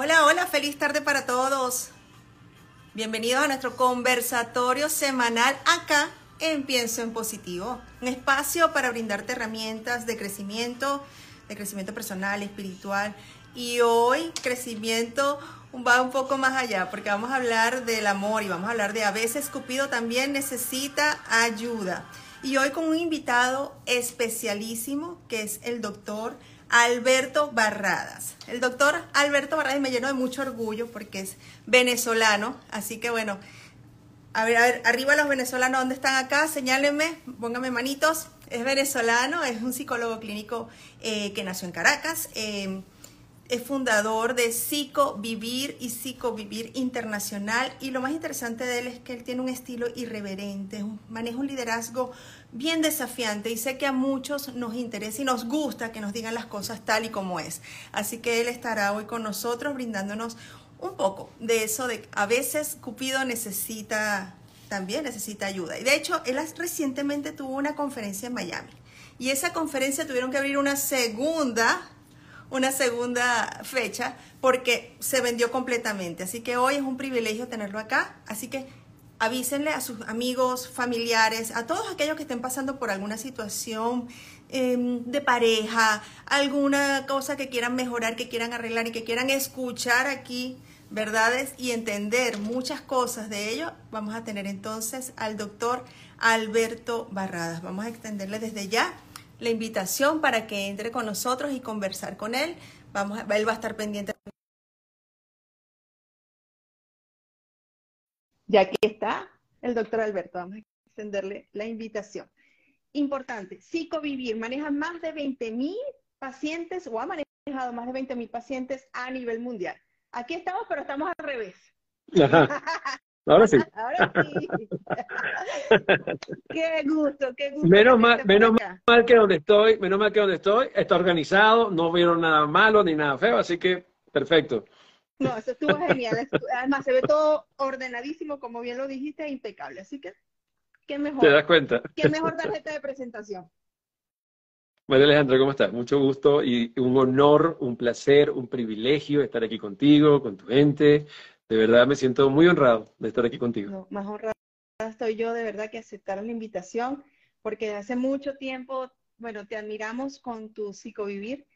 Hola, hola, feliz tarde para todos. Bienvenidos a nuestro conversatorio semanal acá en Pienso en Positivo, un espacio para brindarte herramientas de crecimiento, de crecimiento personal, espiritual. Y hoy crecimiento va un poco más allá, porque vamos a hablar del amor y vamos a hablar de a veces Cupido también necesita ayuda. Y hoy con un invitado especialísimo, que es el doctor Alberto Barradas. El doctor Alberto Barradas me llenó de mucho orgullo porque es venezolano, así que bueno, a ver, a ver, arriba los venezolanos, ¿dónde están acá? Señálenme, pónganme manitos. Es venezolano, es un psicólogo clínico eh, que nació en Caracas. Eh, es fundador de Psicovivir y Psicovivir Internacional y lo más interesante de él es que él tiene un estilo irreverente, maneja un liderazgo bien desafiante y sé que a muchos nos interesa y nos gusta que nos digan las cosas tal y como es. Así que él estará hoy con nosotros brindándonos un poco de eso de a veces Cupido necesita también necesita ayuda. Y de hecho, él recientemente tuvo una conferencia en Miami y esa conferencia tuvieron que abrir una segunda una segunda fecha porque se vendió completamente. Así que hoy es un privilegio tenerlo acá. Así que avísenle a sus amigos, familiares, a todos aquellos que estén pasando por alguna situación em, de pareja, alguna cosa que quieran mejorar, que quieran arreglar y que quieran escuchar aquí verdades y entender muchas cosas de ello, vamos a tener entonces al doctor Alberto Barradas. Vamos a extenderle desde ya la invitación para que entre con nosotros y conversar con él. Vamos, él va a estar pendiente. Ya aquí está el doctor Alberto, vamos a extenderle la invitación. Importante, psicovivir, maneja más de 20 mil pacientes o ha manejado más de 20 mil pacientes a nivel mundial. Aquí estamos, pero estamos al revés. Ahora sí. Ahora sí. qué gusto, qué gusto. Menos mal, menos mal que donde estoy, menos mal que donde estoy, está organizado, no vieron nada malo ni nada feo, así que perfecto. No, eso estuvo genial. Además, se ve todo ordenadísimo, como bien lo dijiste, impecable. Así que, qué mejor. ¿Te das cuenta? Qué mejor tarjeta de presentación. María Alejandra, ¿cómo estás? Mucho gusto y un honor, un placer, un privilegio estar aquí contigo, con tu gente, de verdad me siento muy honrado de estar aquí contigo. más honrada estoy yo de verdad que aceptar la invitación, porque hace mucho tiempo, bueno, te admiramos con tu psicovivir.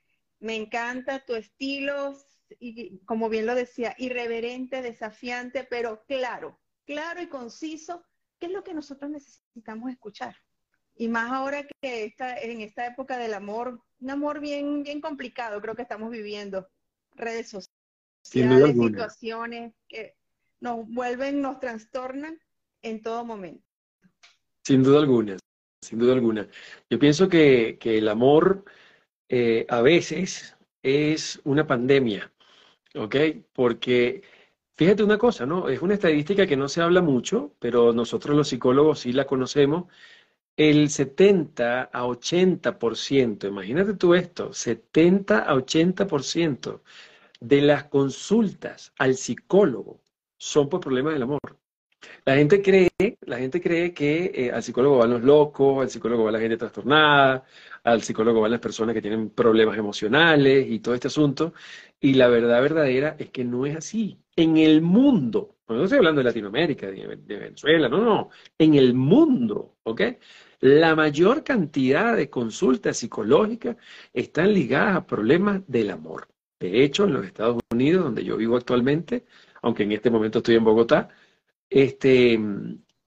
Me encanta tu estilo, y como bien lo decía, irreverente, desafiante, pero claro, claro y conciso, ¿qué es lo que nosotros necesitamos escuchar? Y más ahora que está en esta época del amor, un amor bien, bien complicado, creo que estamos viviendo, redes sociales situaciones que nos vuelven, nos trastornan en todo momento. Sin duda alguna, sin duda alguna. Yo pienso que, el amor eh, a veces es una pandemia, ¿ok? Porque fíjate una cosa, ¿no? Es una estadística que no se habla mucho, pero nosotros los psicólogos sí la conocemos. El 70 a 80%, imagínate tú esto, 70 a 80% de las consultas al psicólogo son por problemas del amor. La gente cree, la gente cree que eh, al psicólogo van los locos, al psicólogo va la gente trastornada, al psicólogo van las personas que tienen problemas emocionales y todo este asunto. Y la verdad verdadera es que no es así. En el mundo, no estoy hablando de Latinoamérica, de, de Venezuela, no, no, en el mundo, ¿ok? La mayor cantidad de consultas psicológicas están ligadas a problemas del amor. De hecho, en los Estados Unidos, donde yo vivo actualmente, aunque en este momento estoy en Bogotá, este,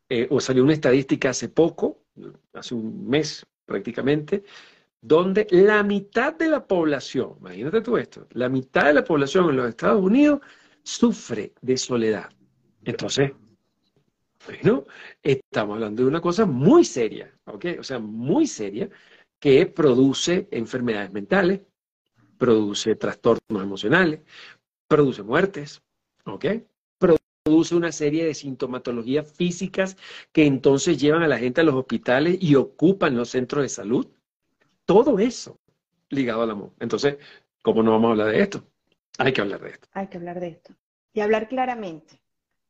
eh, o salió una estadística hace poco, hace un mes prácticamente, donde la mitad de la población, imagínate tú esto, la mitad de la población en los Estados Unidos sufre de soledad. Entonces, bueno, estamos hablando de una cosa muy seria, ¿ok? O sea, muy seria, que produce enfermedades mentales, produce trastornos emocionales, produce muertes, ¿ok? Produce una serie de sintomatologías físicas que entonces llevan a la gente a los hospitales y ocupan los centros de salud. Todo eso ligado al amor. Entonces, ¿cómo no vamos a hablar de esto? Hay que hablar de esto. Hay que hablar de esto. Y hablar claramente.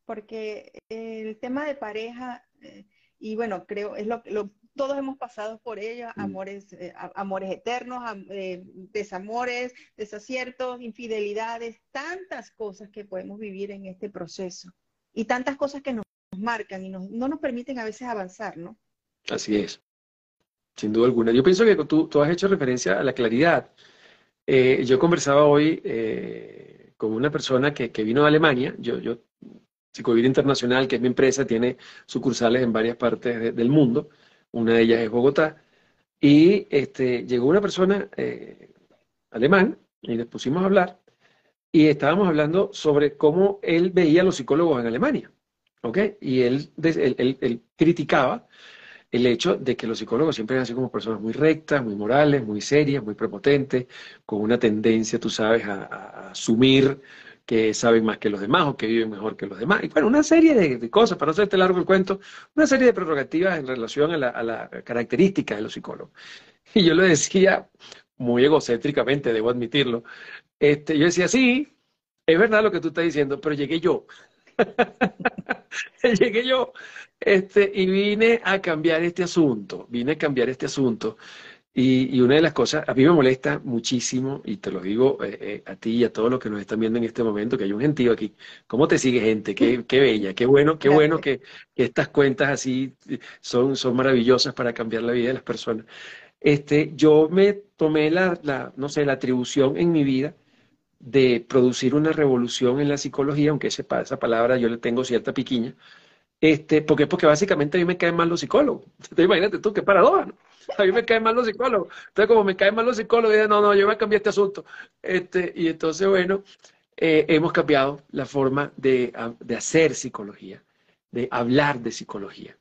Porque el tema de pareja, eh, y bueno, creo, es lo, lo todos hemos pasado por ella, mm. amores, eh, amores eternos, eh, desamores, desaciertos, infidelidades, tantas cosas que podemos vivir en este proceso y tantas cosas que nos marcan y no nos permiten a veces avanzar, ¿no? Así es, sin duda alguna. Yo pienso que tú, tú has hecho referencia a la claridad. Eh, yo conversaba hoy con una persona que, que, vino de Alemania, yo, yo Psicovida Internacional, que es mi empresa, tiene sucursales en varias partes del mundo una de ellas es Bogotá, y este, llegó una persona eh, alemán y nos pusimos a hablar y estábamos hablando sobre cómo él veía a los psicólogos en Alemania, ¿ok? Y él, criticaba el hecho de que los psicólogos siempre han sido como personas muy rectas, muy morales, muy serias, muy prepotentes, con una tendencia, tú sabes, a asumir que saben más que los demás o que viven mejor que los demás. Y bueno, una serie de, cosas, para no hacerte largo el cuento, una serie de prerrogativas en relación a la, característica de los psicólogos. Y yo lo decía muy egocéntricamente, debo admitirlo. Este, yo decía, sí, es verdad lo que tú estás diciendo, pero llegué yo. llegué yo este, y vine a cambiar este asunto, vine a cambiar este asunto y, una de las cosas, a mí me molesta muchísimo, y te lo digo eh, eh, a ti y a todos los que nos están viendo en este momento, que hay un gentío aquí. ¿Cómo te sigue gente? Qué, qué bella, qué bueno, qué bueno que, estas cuentas así son, son maravillosas para cambiar la vida de las personas. Este, yo me tomé la, la, no sé, la atribución en mi vida de producir una revolución en la psicología, aunque esa, esa palabra yo le tengo cierta piquiña, este, porque, porque básicamente a mí me caen mal los psicólogos. imagínate tú, qué paradoja, ¿no? A mí me caen mal los psicólogos. Entonces, como me caen mal los psicólogos, dije, no, no, yo voy a cambiar este asunto. Este, y entonces, bueno, eh, hemos cambiado la forma de, hacer psicología, de hablar de psicología.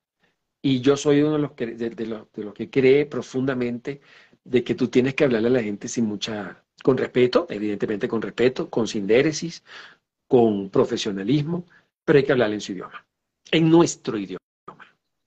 Y yo soy uno de los que, de, los, de los que cree profundamente de que tú tienes que hablarle a la gente sin mucha, con respeto, evidentemente con respeto, con sindéresis, con profesionalismo, pero hay que hablarle en su idioma, en nuestro idioma.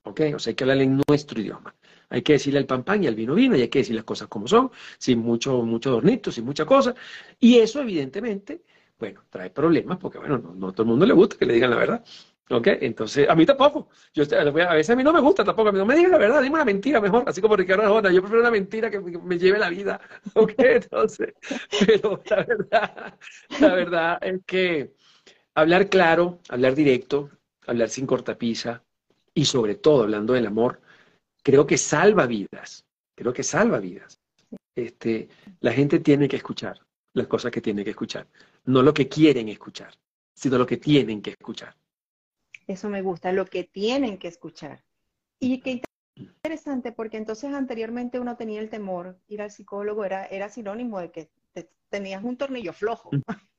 ¿Ok? O sea, hay que hablarle en nuestro idioma. Hay que decirle al pan pan y al vino vino, y hay que decir las cosas como son, sin mucho, mucho dornito, sin mucha cosa. Y eso, evidentemente, bueno, trae problemas, porque, bueno, no, a todo el mundo le gusta que le digan la verdad. ¿Ok? Entonces, a mí tampoco. Yo, a veces a mí no me gusta tampoco. A mí no me digan la verdad, dime una mentira mejor. Así como Ricardo Arjona, yo prefiero una mentira que me lleve la vida. ¿Ok? Entonces, pero la verdad, la verdad es que hablar claro, hablar directo, hablar sin cortapisa y sobre todo hablando del amor, creo que salva vidas, creo que salva vidas. Este, la gente tiene que escuchar las cosas que tiene que escuchar, no lo que quieren escuchar, sino lo que tienen que escuchar. Eso me gusta, lo que tienen que escuchar. Y qué interesante, porque entonces anteriormente uno tenía el temor, ir al psicólogo era, era sinónimo de que tenías un tornillo flojo.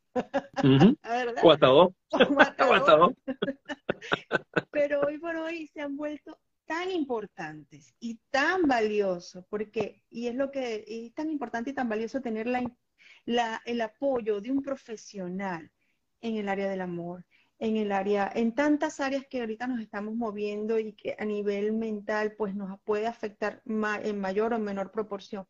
O hasta dos. Pero hoy por hoy se han vuelto tan importantes y tan valiosos, porque, y es lo que es tan importante y tan valioso tener la, el apoyo de un profesional en el área del amor, en el área, en tantas áreas que ahorita nos estamos moviendo y que a nivel mental pues nos puede afectar en mayor o menor proporción.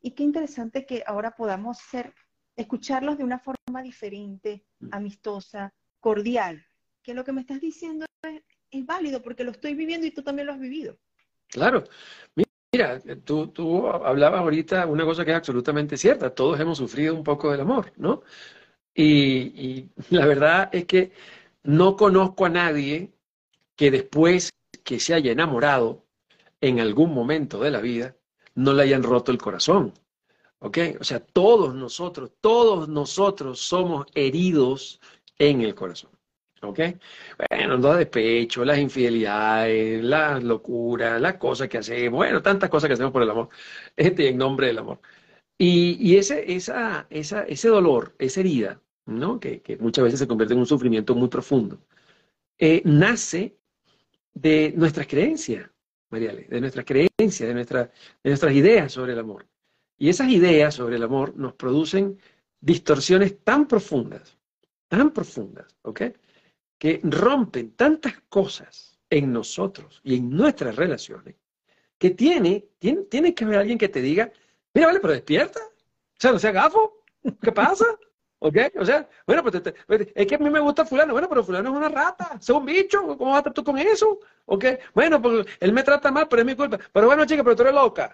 Y qué interesante que ahora podamos ser, escucharlos de una forma diferente, amistosa, cordial, que lo que me estás diciendo es, válido porque lo estoy viviendo y tú también lo has vivido. Claro. Mira, tú, tú hablabas ahorita una cosa que es absolutamente cierta. Todos hemos sufrido un poco del amor, ¿no? Y, la verdad es que no conozco a nadie que después que se haya enamorado en algún momento de la vida, no le hayan roto el corazón. ¿Ok? O sea, todos nosotros, todos nosotros somos heridos en el corazón. ¿Ok? Bueno, los despechos, las infidelidades, las locuras, las cosas que hacemos, bueno, tantas cosas que hacemos por el amor, este, en nombre del amor. Y, y ese, esa, esa, ese dolor, esa herida, ¿no? Que, que, muchas veces se convierte en un sufrimiento muy profundo, eh, nace de nuestras creencias, Mariale, de nuestras creencias, de, nuestra, de nuestras ideas sobre el amor. Y esas ideas sobre el amor nos producen distorsiones tan profundas, tan profundas, ¿ok? Que rompen tantas cosas en nosotros y en nuestras relaciones, que tiene, tiene, tiene que haber alguien que te diga, mira, vale, pero despierta. O sea, no sea gafo. ¿Qué pasa? ¿Ok? O sea, bueno, pues es que a mí me gusta fulano. Bueno, pero fulano es una rata, es un bicho. ¿Cómo vas a estar tú con eso? ¿Ok? Bueno, pues él me trata mal, pero es mi culpa. Pero bueno, chica, pero tú eres loca.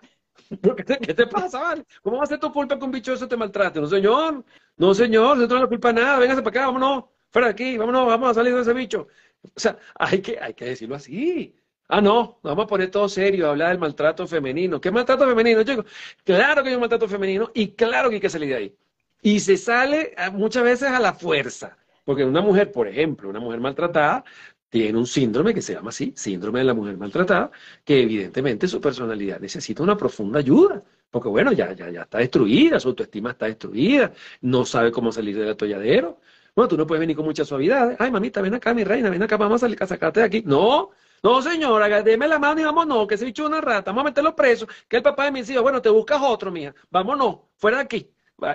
¿Qué te, ¿Qué te, pasa, vale? ¿Cómo va a ser tu culpa que un bicho eso te maltrate? No, señor. No, señor. No te la culpa nada. Véngase para acá, vámonos. Fuera de aquí. Vámonos, vamos a salir de ese bicho. O sea, hay que, hay que decirlo así. Ah, no, vamos a poner todo serio, a hablar del maltrato femenino. ¿Qué maltrato femenino, chicos? Claro que hay un maltrato femenino y claro que hay que salir de ahí. Y se sale ah, muchas veces a la fuerza, porque una mujer, por ejemplo, una mujer maltratada, tiene un síndrome que se llama así, síndrome de la mujer maltratada, que evidentemente su personalidad necesita una profunda ayuda, porque bueno, ya, ya, ya está destruida, su autoestima está destruida, no sabe cómo salir del atolladero. Bueno, tú no puedes venir con mucha suavidad. Ay, mamita, ven acá, mi reina, ven acá, vamos a, sacarte de aquí. No, no, señora, déme la mano y vámonos, que es una rata, vamos a meterlo preso, que el papá de mis hijos, bueno, te buscas otro, mía, vámonos, fuera de aquí.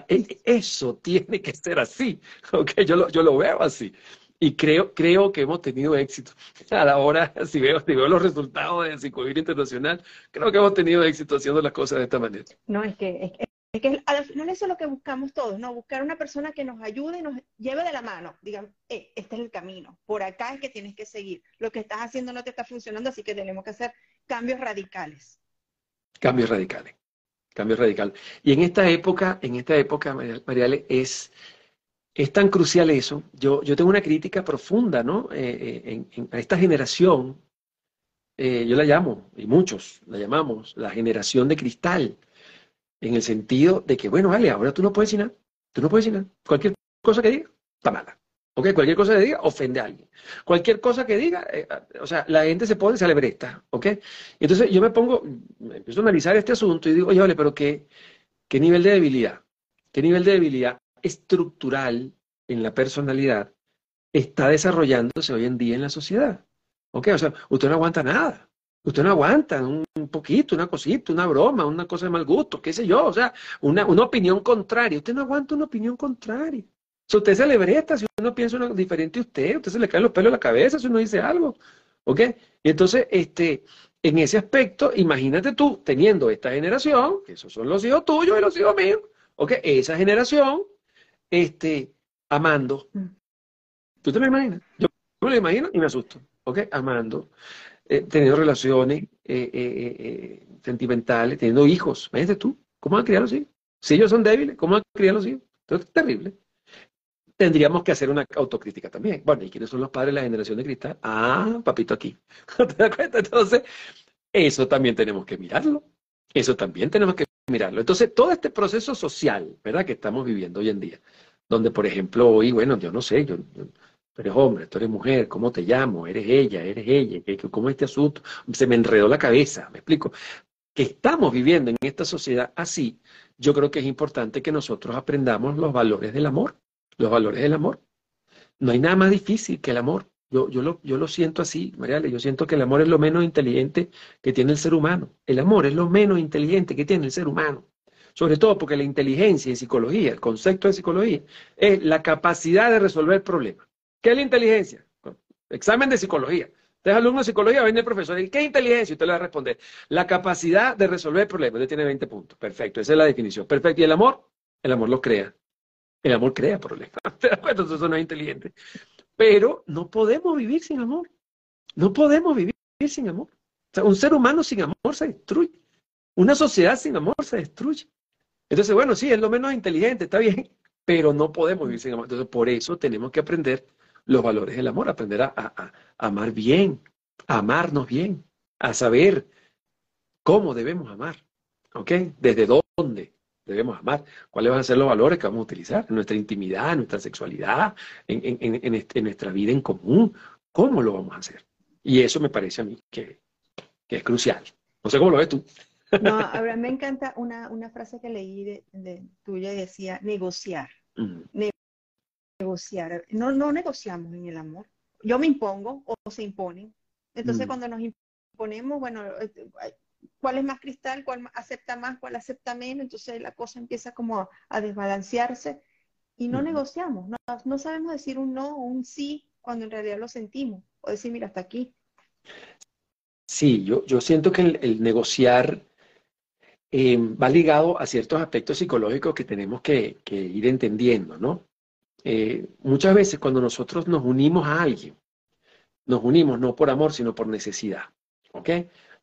E, eso tiene que ser así, ¿ok? Yo lo, yo lo veo así. Y creo, creo que hemos tenido éxito. A la hora, si veo, si veo los resultados de Psicovir Internacional, creo que hemos tenido éxito haciendo las cosas de esta manera. No, es, que al final eso es lo que buscamos todos, ¿no? Buscar una persona que nos ayude y nos lleve de la mano. Digan, eh, este es el camino, por acá es que tienes que seguir. Lo que estás haciendo no te está funcionando, así que tenemos que hacer cambios radicales. Cambios radicales. Cambio radical. Y en esta época, en esta época, Mariale, es, es tan crucial eso. Yo, yo tengo una crítica profunda, ¿no? Eh, eh, a esta generación, yo la llamo, y muchos la llamamos, la generación de cristal, en el sentido de que, bueno, vale, ahora tú no puedes decir nada, tú no puedes decir nada. Cualquier cosa que diga, está mala. ¿Ok? Cualquier cosa que diga, ofende a alguien. Cualquier cosa que diga, eh, o sea, la gente se pone, se alebresta. ¿Ok? Entonces yo me pongo, me empiezo a analizar este asunto y digo, oye, vale, pero ¿qué, qué nivel de debilidad? ¿Qué nivel de debilidad estructural en la personalidad está desarrollándose hoy en día en la sociedad? ¿Ok? O sea, usted no aguanta nada. Usted no aguanta un, poquito, una cosita, una broma, una cosa de mal gusto, qué sé yo, o sea, una, una opinión contraria. Usted no aguanta una opinión contraria. Si usted se le si uno piensa uno diferente a usted, usted se le caen los pelos a la cabeza si uno dice algo. ¿Ok? Y entonces, este, en ese aspecto, imagínate tú teniendo esta generación, que esos son los hijos tuyos y los hijos míos, ¿ok? Esa generación, este, amando. Mm. ¿Tú te lo imaginas? Yo me lo imagino y me asusto, ¿ok? Amando, eh, teniendo relaciones eh, eh, sentimentales, teniendo hijos. Imagínate tú, ¿cómo van a criar los hijos? Si ellos son débiles, ¿cómo van a criar los hijos? Entonces, es terrible tendríamos que hacer una autocrítica también. Bueno, ¿y quiénes son los padres de la generación de cristal? Ah, papito aquí. ¿Te das cuenta? Entonces, eso también tenemos que mirarlo. Eso también tenemos que mirarlo. Entonces, todo este proceso social, ¿verdad? Que estamos viviendo hoy en día, donde, por ejemplo, hoy, bueno, yo no sé, yo, tú eres hombre, tú eres mujer, ¿cómo te llamo? ¿Eres ella? ¿Eres ella? ¿Cómo es este asunto? Se me enredó la cabeza, ¿me explico? Que estamos viviendo en esta sociedad así, yo creo que es importante que nosotros aprendamos los valores del amor los valores del amor. No hay nada más difícil que el amor. Yo, yo, lo, yo lo siento así, Mariale, yo siento que el amor es lo menos inteligente que tiene el ser humano. El amor es lo menos inteligente que tiene el ser humano. Sobre todo porque la inteligencia en psicología, el concepto de psicología, es la capacidad de resolver problemas. ¿Qué es la inteligencia? Examen de psicología. Usted es alumno de psicología, viene el profesor y ¿qué es inteligencia? Usted le va a responder, la capacidad de resolver problemas. Usted tiene 20 puntos. Perfecto, esa es la definición. Perfecto. ¿Y el amor? El amor lo crea. El amor crea problemas. ¿Te das cuenta? Eso no es inteligente. Pero no podemos vivir sin amor. No podemos vivir sin amor. O sea, un ser humano sin amor se destruye. Una sociedad sin amor se destruye. Entonces, bueno, sí, es lo menos inteligente, está bien, pero no podemos vivir sin amor. Entonces, por eso tenemos que aprender los valores del amor, aprender a, a amar bien, a amarnos bien, a saber cómo debemos amar, ¿ok? ¿Desde dónde? debemos amar, cuáles van a ser los valores que vamos a utilizar en nuestra intimidad, en nuestra sexualidad, en, nuestra vida en común, cómo lo vamos a hacer. Y eso me parece a mí que, es crucial. No sé cómo lo ves tú. No, ahora me encanta una, frase que leí de, tuya y decía negociar. Negociar. No, no negociamos en el amor. Yo me impongo o se imponen. Entonces, cuando nos imponemos, bueno, eh, cuál es más cristal, cuál acepta más, cuál acepta menos, entonces la cosa empieza como a, desbalancearse y no negociamos, no, sabemos decir un no o un sí cuando en realidad lo sentimos, o decir, mira, hasta aquí. Sí, yo, yo siento que el, negociar eh, va ligado a ciertos aspectos psicológicos que tenemos que, ir entendiendo, ¿no? Eh, muchas veces cuando nosotros nos unimos a alguien, nos unimos no por amor, sino por necesidad. ¿Ok?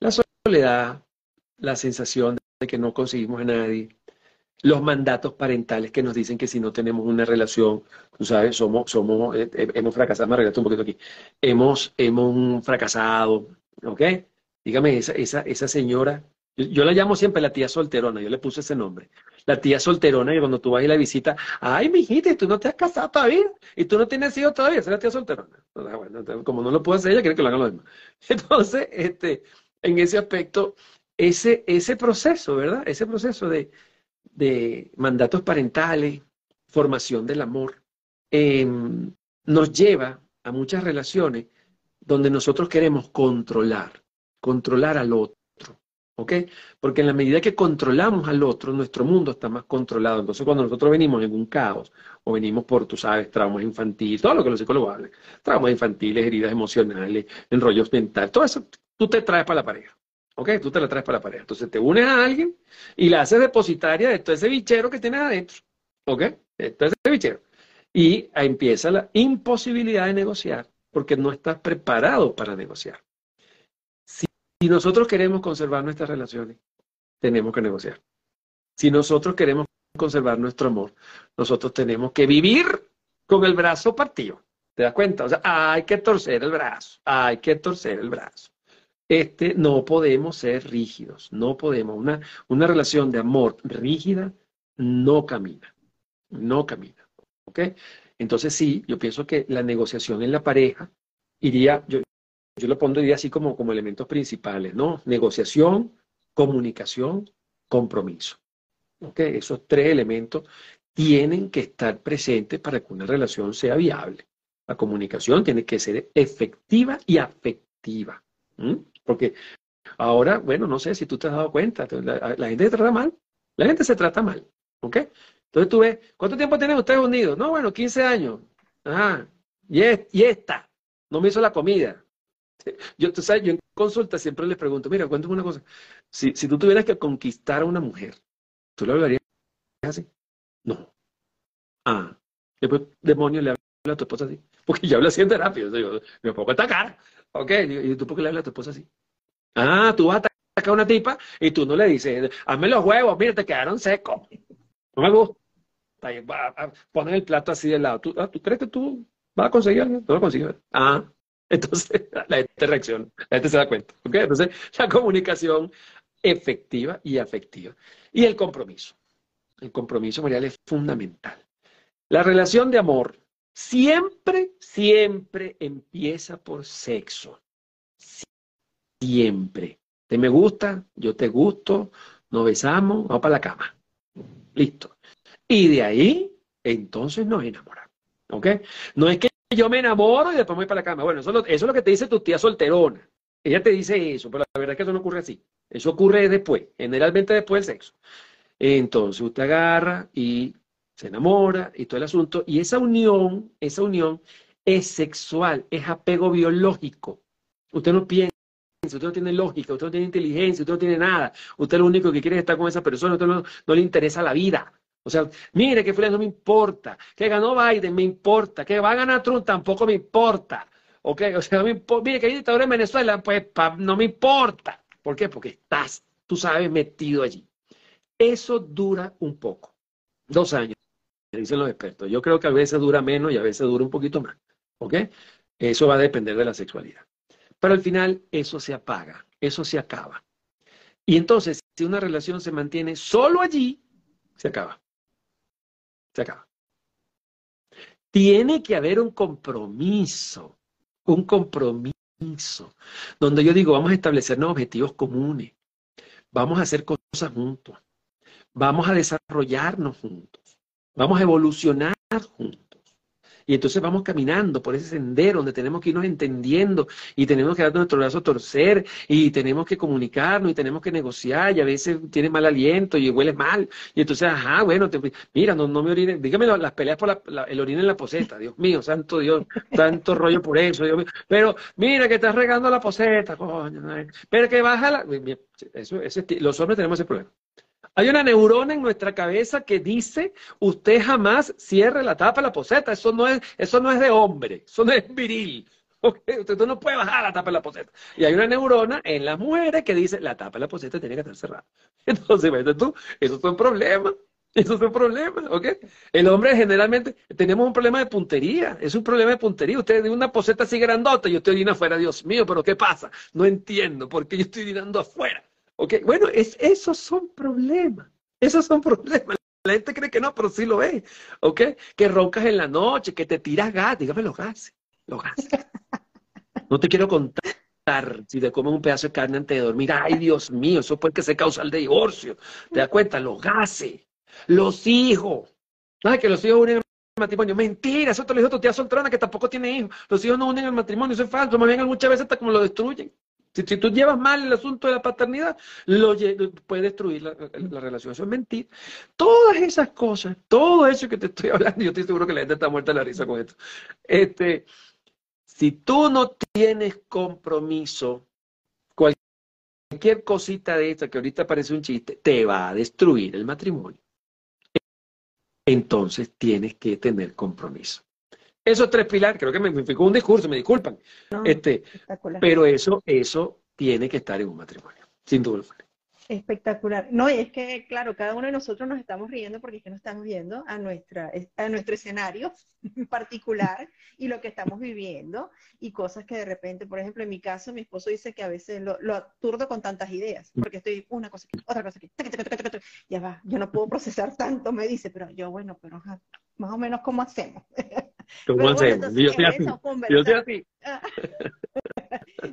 La soledad, la sensación de que no conseguimos a nadie, los mandatos parentales que nos dicen que si no tenemos una relación, tú sabes, somos, somos, eh, eh, hemos fracasado, me un poquito aquí, hemos, hemos fracasado, ¿ok? Dígame, esa, esa, esa señora, yo, la llamo siempre la tía solterona, yo le puse ese nombre, la tía solterona, y cuando tú vas a la visita, ay, mijita, y tú no te has casado todavía, y tú no tienes hijos todavía, esa es la tía solterona. Como no lo puedo hacer ella, quiere que lo hagan los demás. Entonces, este, en ese aspecto, ese, ese proceso, ¿verdad? Ese proceso de, de mandatos parentales, formación del amor, em, nos lleva a muchas relaciones donde nosotros queremos controlar, controlar al otro. ¿Ok? Porque en la medida que controlamos al otro, nuestro mundo está más controlado. Entonces, cuando nosotros venimos en un caos, o venimos por, tú sabes, traumas infantiles, todo lo que los psicólogos hablan, traumas infantiles, heridas emocionales, enrollos mentales, todo eso tú te traes para la pareja. ¿Ok? Tú te la traes para la pareja. Entonces te unes a alguien y la haces depositaria de todo ese bichero que tienes adentro. ¿Ok? De todo ese bichero. Y empieza la imposibilidad de negociar porque no estás preparado para negociar. Si nosotros queremos conservar nuestras relaciones, tenemos que negociar. Si nosotros queremos conservar nuestro amor, nosotros tenemos que vivir con el brazo partido. ¿Te das cuenta? O sea, hay que torcer el brazo, hay que torcer el brazo este, no podemos ser rígidos, no podemos. Una, una relación de amor rígida no camina, no camina. ¿Ok? Entonces sí, yo pienso que la negociación en la pareja iría, yo, yo lo pondría así como, como elementos principales, ¿no? Negociación, comunicación, compromiso. ¿Ok? Esos tres elementos tienen que estar presentes para que una relación sea viable. La comunicación tiene que ser efectiva y afectiva. Porque ahora, bueno, no sé si tú te has dado cuenta, la, gente se trata mal, la gente se trata mal, ¿ok? Entonces tú ves, ¿cuánto tiempo tienen ustedes unidos? No, bueno, 15 años. Ajá, y, esta, no me hizo la comida. Yo, tú sabes, yo en consulta siempre les pregunto, mira, cuéntame una cosa, si, si tú tuvieras que conquistar a una mujer, ¿tú le hablarías así? No. Ah, después, demonio, le habla a tu esposa así. Porque yo hablo así en terapia, me pongo esta cara. Ok, ¿y tú por qué le hablas a tu esposa así? Ah, tú vas a atacar a una tipa y tú no le dices, hazme los huevos, mira, te quedaron secos. No me gusta. Ponen el plato así de lado. ¿Tú, ah, ¿tú crees que tú vas a conseguir algo? No lo consigues. Ah, entonces la gente reacciona, la gente se da cuenta. Entonces, la comunicación efectiva y afectiva. Y el compromiso. El compromiso, Marial, es fundamental. La relación de amor siempre, siempre empieza por sexo. Siempre. Te me gusta, yo te gusto, nos besamos, vamos para la cama. Listo. Y de ahí, entonces nos enamoramos. ¿Ok? No es que yo me enamoro y después me voy para la cama. Bueno, eso, es lo que te dice tu tía solterona. Ella te dice eso, pero la verdad es que eso no ocurre así. Eso ocurre después, generalmente después del sexo. Entonces usted agarra y se enamora y todo el asunto, y esa unión, esa unión es sexual, es apego biológico. Usted no piensa, usted no tiene lógica, usted no tiene inteligencia, usted no tiene nada. Usted lo único que quiere es estar con esa persona, usted no, le interesa la vida. O sea, mire que fue no me importa, que ganó Biden me importa, que va a ganar Trump tampoco me importa. Ok, o sea, mire que hay dictadura en Venezuela, pues no me importa. ¿Por qué? Porque estás, tú sabes, metido allí. Eso dura un poco, dos años dicen los expertos. Yo creo que a veces dura menos y a veces dura un poquito más. ¿Ok? Eso va a depender de la sexualidad. Pero al final eso se apaga, eso se acaba. Y entonces, si una relación se mantiene solo allí, se acaba. Tiene que haber un compromiso, un compromiso, donde yo digo, vamos a establecernos objetivos comunes, vamos a hacer cosas juntos, vamos a desarrollarnos juntos. Vamos a evolucionar juntos. Y entonces vamos caminando por ese sendero donde tenemos que irnos entendiendo y tenemos que dar nuestro brazo a torcer y tenemos que comunicarnos y tenemos que negociar y a veces tiene mal aliento y huele mal. Y entonces, ajá, bueno, mira, no, no me orines, dígame las peleas por el orina en la poseta, Dios mío, santo Dios, tanto rollo por eso, Dios mío. Pero mira que estás regando la poseta, coño, pero que baja la... Eso, los hombres tenemos ese problema. Hay una neurona en nuestra cabeza que dice, usted jamás cierre la tapa de la poseta. Eso no es, eso no es de hombre, eso no es viril. Usted no puede bajar la tapa de la poseta. Y hay una neurona en las mujeres que dice, la tapa de la poseta tiene que estar cerrada. Entonces, ¿ves tú? Esos son problemas. Esos son problemas, ¿ok? El hombre generalmente, tenemos un problema de puntería, es un problema de puntería. Usted de una poseta así grandota, yo estoy orinando afuera, Dios mío, pero ¿qué pasa? No entiendo por qué yo estoy orinando afuera. ¿Ok? Bueno, es, esos son problemas, esos son problemas. La gente cree que no, pero sí lo ve, ¿ok? Que roncas en la noche, que te tiras gas, dígame los gases, los gases. No te quiero contar si te comes un pedazo de carne antes de dormir, ay Dios mío, eso puede que se causa el divorcio. ¿Te das cuenta? Los gases. Los hijos. ¿Sabes que los hijos unen el matrimonio? Mentira, eso te lo dijo tu tía soltrona que tampoco tiene hijos. Los hijos no unen el matrimonio, eso es falso. Más bien muchas veces hasta como lo destruyen. Si, tú llevas mal el asunto de la paternidad, lo, puede destruir la, relación. Eso es mentira. Todas esas cosas, todo eso que te estoy hablando, yo estoy seguro que la gente está muerta de la risa con esto. Este, si tú no tienes compromiso, cualquier cosita de esta que ahorita parece un chiste, te va a destruir el matrimonio entonces tienes que tener compromiso. Esos tres pilares, creo que me, me un discurso, me disculpan. este, pero eso, eso tiene que estar en un matrimonio, sin duda. Espectacular. No, y es que, claro, cada uno de nosotros nos estamos riendo porque es que nos estamos viendo a, nuestra, a nuestro escenario particular y lo que estamos viviendo y cosas que de repente, por ejemplo, en mi caso, mi esposo dice que a veces lo, lo aturdo con tantas ideas, porque estoy una cosa aquí, otra cosa aquí, ya va, yo no puedo procesar tanto, me dice, pero yo, bueno, pero más o menos, ¿cómo hacemos? ¿Cómo hacemos? yo así.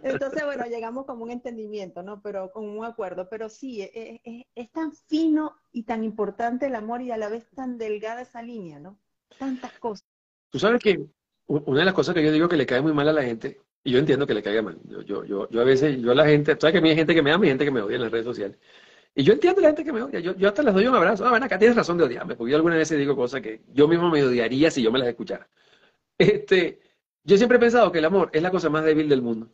Entonces, bueno, llegamos como un entendimiento, ¿no? Pero con un acuerdo. Pero sí, es, e, e, es, tan fino y tan importante el amor y a la vez tan delgada esa línea, ¿no? Tantas cosas. Tú sabes que una de las cosas que yo digo que le cae muy mal a la gente, y yo entiendo que le caiga mal, yo, yo, yo, yo a veces, yo a la gente, sabes que a mí hay gente que me ama y gente que me odia en las redes sociales. Y yo entiendo a la gente que me odia, yo, yo hasta les doy un abrazo. Ah, bueno, acá tienes razón de odiarme, porque yo alguna vez digo cosas que yo mismo me odiaría si yo me las escuchara. Este, yo siempre he pensado que el amor es la cosa más débil del mundo.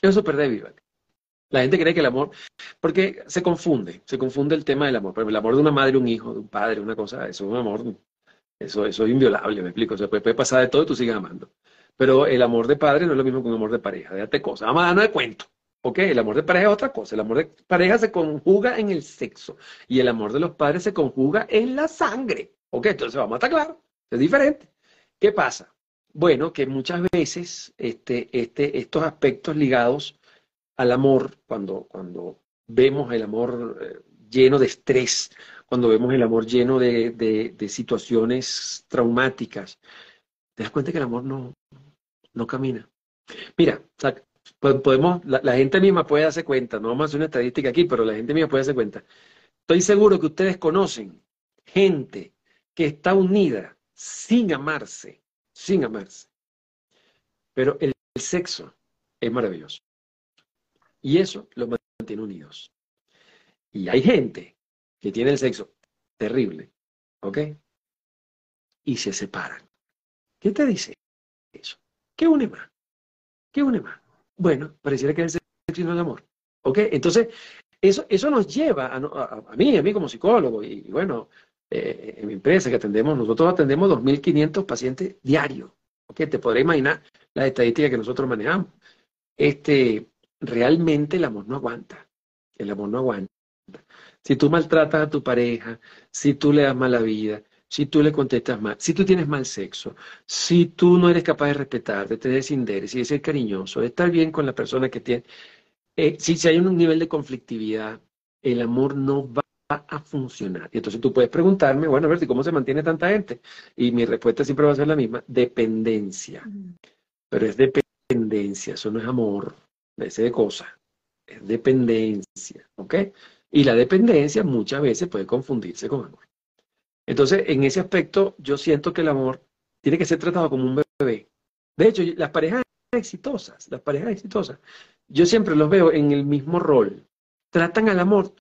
Es súper débil. La gente cree que el amor, porque se confunde, se confunde el tema del amor. Pero el amor de una madre, un hijo, de un padre, una cosa, eso es un amor, eso, eso es inviolable, me explico. O sea, puede, pasar de todo y tú sigues amando. Pero el amor de padre no es lo mismo que un amor de pareja, déjate cosas. Vamos a darnos de cuento. ¿Ok? El amor de pareja es otra cosa. El amor de pareja se conjuga en el sexo y el amor de los padres se conjuga en la sangre. ¿Ok? Entonces vamos a estar claros. Es diferente. ¿Qué pasa? Bueno, que muchas veces este, este, estos aspectos ligados al amor, cuando, vemos el amor eh, lleno de estrés, cuando vemos el amor lleno de, situaciones traumáticas, te das cuenta que el amor no, camina. Mira, podemos, la, la, gente misma puede darse cuenta, no vamos a hacer una estadística aquí, pero la gente misma puede darse cuenta. Estoy seguro que ustedes conocen gente que está unida sin amarse sin amarse. Pero el, sexo es maravilloso. Y eso los mantiene unidos. Y hay gente que tiene el sexo terrible, ¿ok? Y se separan. ¿Qué te dice eso? ¿Qué une más? ¿Qué une más? Bueno, pareciera que es el sexo no el amor. ¿Ok? Entonces, eso, eso nos lleva a, a, mí, a mí como psicólogo, y bueno, eh, en mi empresa que atendemos, nosotros atendemos 2.500 pacientes diarios. ¿ok? Te podrás imaginar las estadísticas que nosotros manejamos. Este, realmente el amor no aguanta. El amor no aguanta. Si tú maltratas a tu pareja, si tú le das mala vida, si tú le contestas mal, si tú tienes mal sexo, si tú no eres capaz de respetar, de tener interés, de ser cariñoso, de estar bien con la persona que tiene, eh, si, si hay un nivel de conflictividad, el amor no va a funcionar. Y entonces tú puedes preguntarme, bueno, a ver, ¿cómo se mantiene tanta gente? Y mi respuesta siempre va a ser la misma, dependencia. Pero es dependencia, eso no es amor, ese de cosa, es dependencia, ¿ok? Y la dependencia muchas veces puede confundirse con amor. Entonces, en ese aspecto, yo siento que el amor tiene que ser tratado como un bebé. De hecho, las parejas exitosas, las parejas exitosas, yo siempre los veo en el mismo rol. Tratan al amor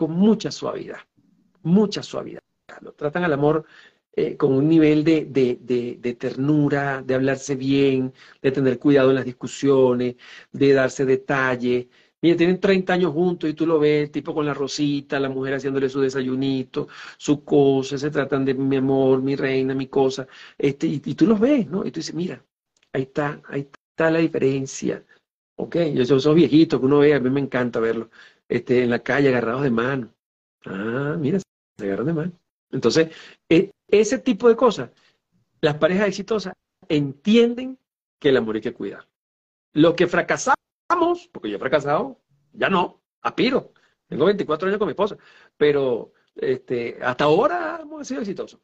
con mucha suavidad, mucha suavidad. Lo tratan al amor eh, con un nivel de, de, ternura, de hablarse bien, de tener cuidado en las discusiones, de darse detalle, Mira, tienen 30 años juntos y tú lo ves, tipo con la rosita, la mujer haciéndole su desayunito, su cosa, se tratan de mi amor, mi reina, mi cosa, este, y, tú los ves, ¿no? Y tú dices, mira, ahí está, ahí está la diferencia. Ok, yo, esos viejitos que uno ve, a mí me encanta verlos, este, en la calle agarrados de mano. Ah, mira, se agarran de mano. Entonces, e, ese tipo de cosas, las parejas exitosas entienden que el amor hay que cuidar. Lo que fracasamos, porque yo he fracasado, ya no, aspiro. Tengo 24 años con mi esposa, pero este, hasta ahora hemos sido exitosos.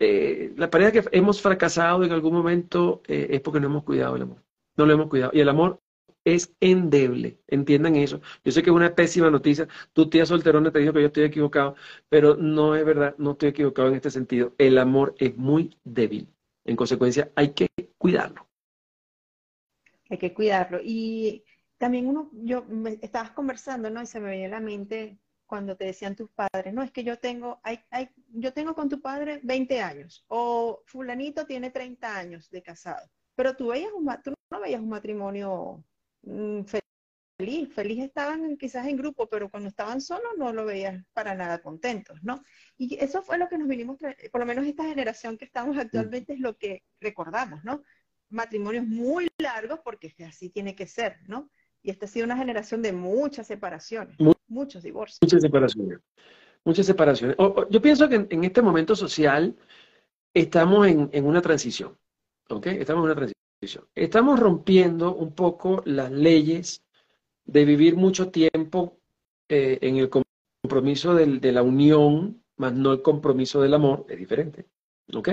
Eh, la pareja que hemos fracasado en algún momento eh, es porque no hemos cuidado el amor. No lo hemos cuidado. Y el amor es endeble. Entiendan eso. Yo sé que es una pésima noticia. Tu tía solterona te dijo que yo estoy equivocado, pero no es verdad, no estoy equivocado en este sentido. El amor es muy débil. En consecuencia, hay que cuidarlo hay que cuidarlo. Y también uno, yo me, estabas conversando, ¿no? Y se me venía a la mente cuando te decían tus padres, no, es que yo tengo, hay, hay, yo tengo con tu padre 20 años, o fulanito tiene 30 años de casado, pero tú, veías un, tú no veías un matrimonio feliz, feliz estaban quizás en grupo, pero cuando estaban solos no lo veías para nada contentos, ¿no? Y eso fue lo que nos vinimos, por lo menos esta generación que estamos actualmente es lo que recordamos, ¿no? matrimonios muy largos porque así tiene que ser, ¿no? Y esta ha sido una generación de muchas separaciones, muchos divorcios. Muchas separaciones. Muchas separaciones. yo pienso que en, este momento social estamos en, una transición, ¿ok? Estamos en una transición. Estamos rompiendo un poco las leyes de vivir mucho tiempo eh, en el compromiso de la unión, más no el compromiso del amor, es diferente, ¿ok?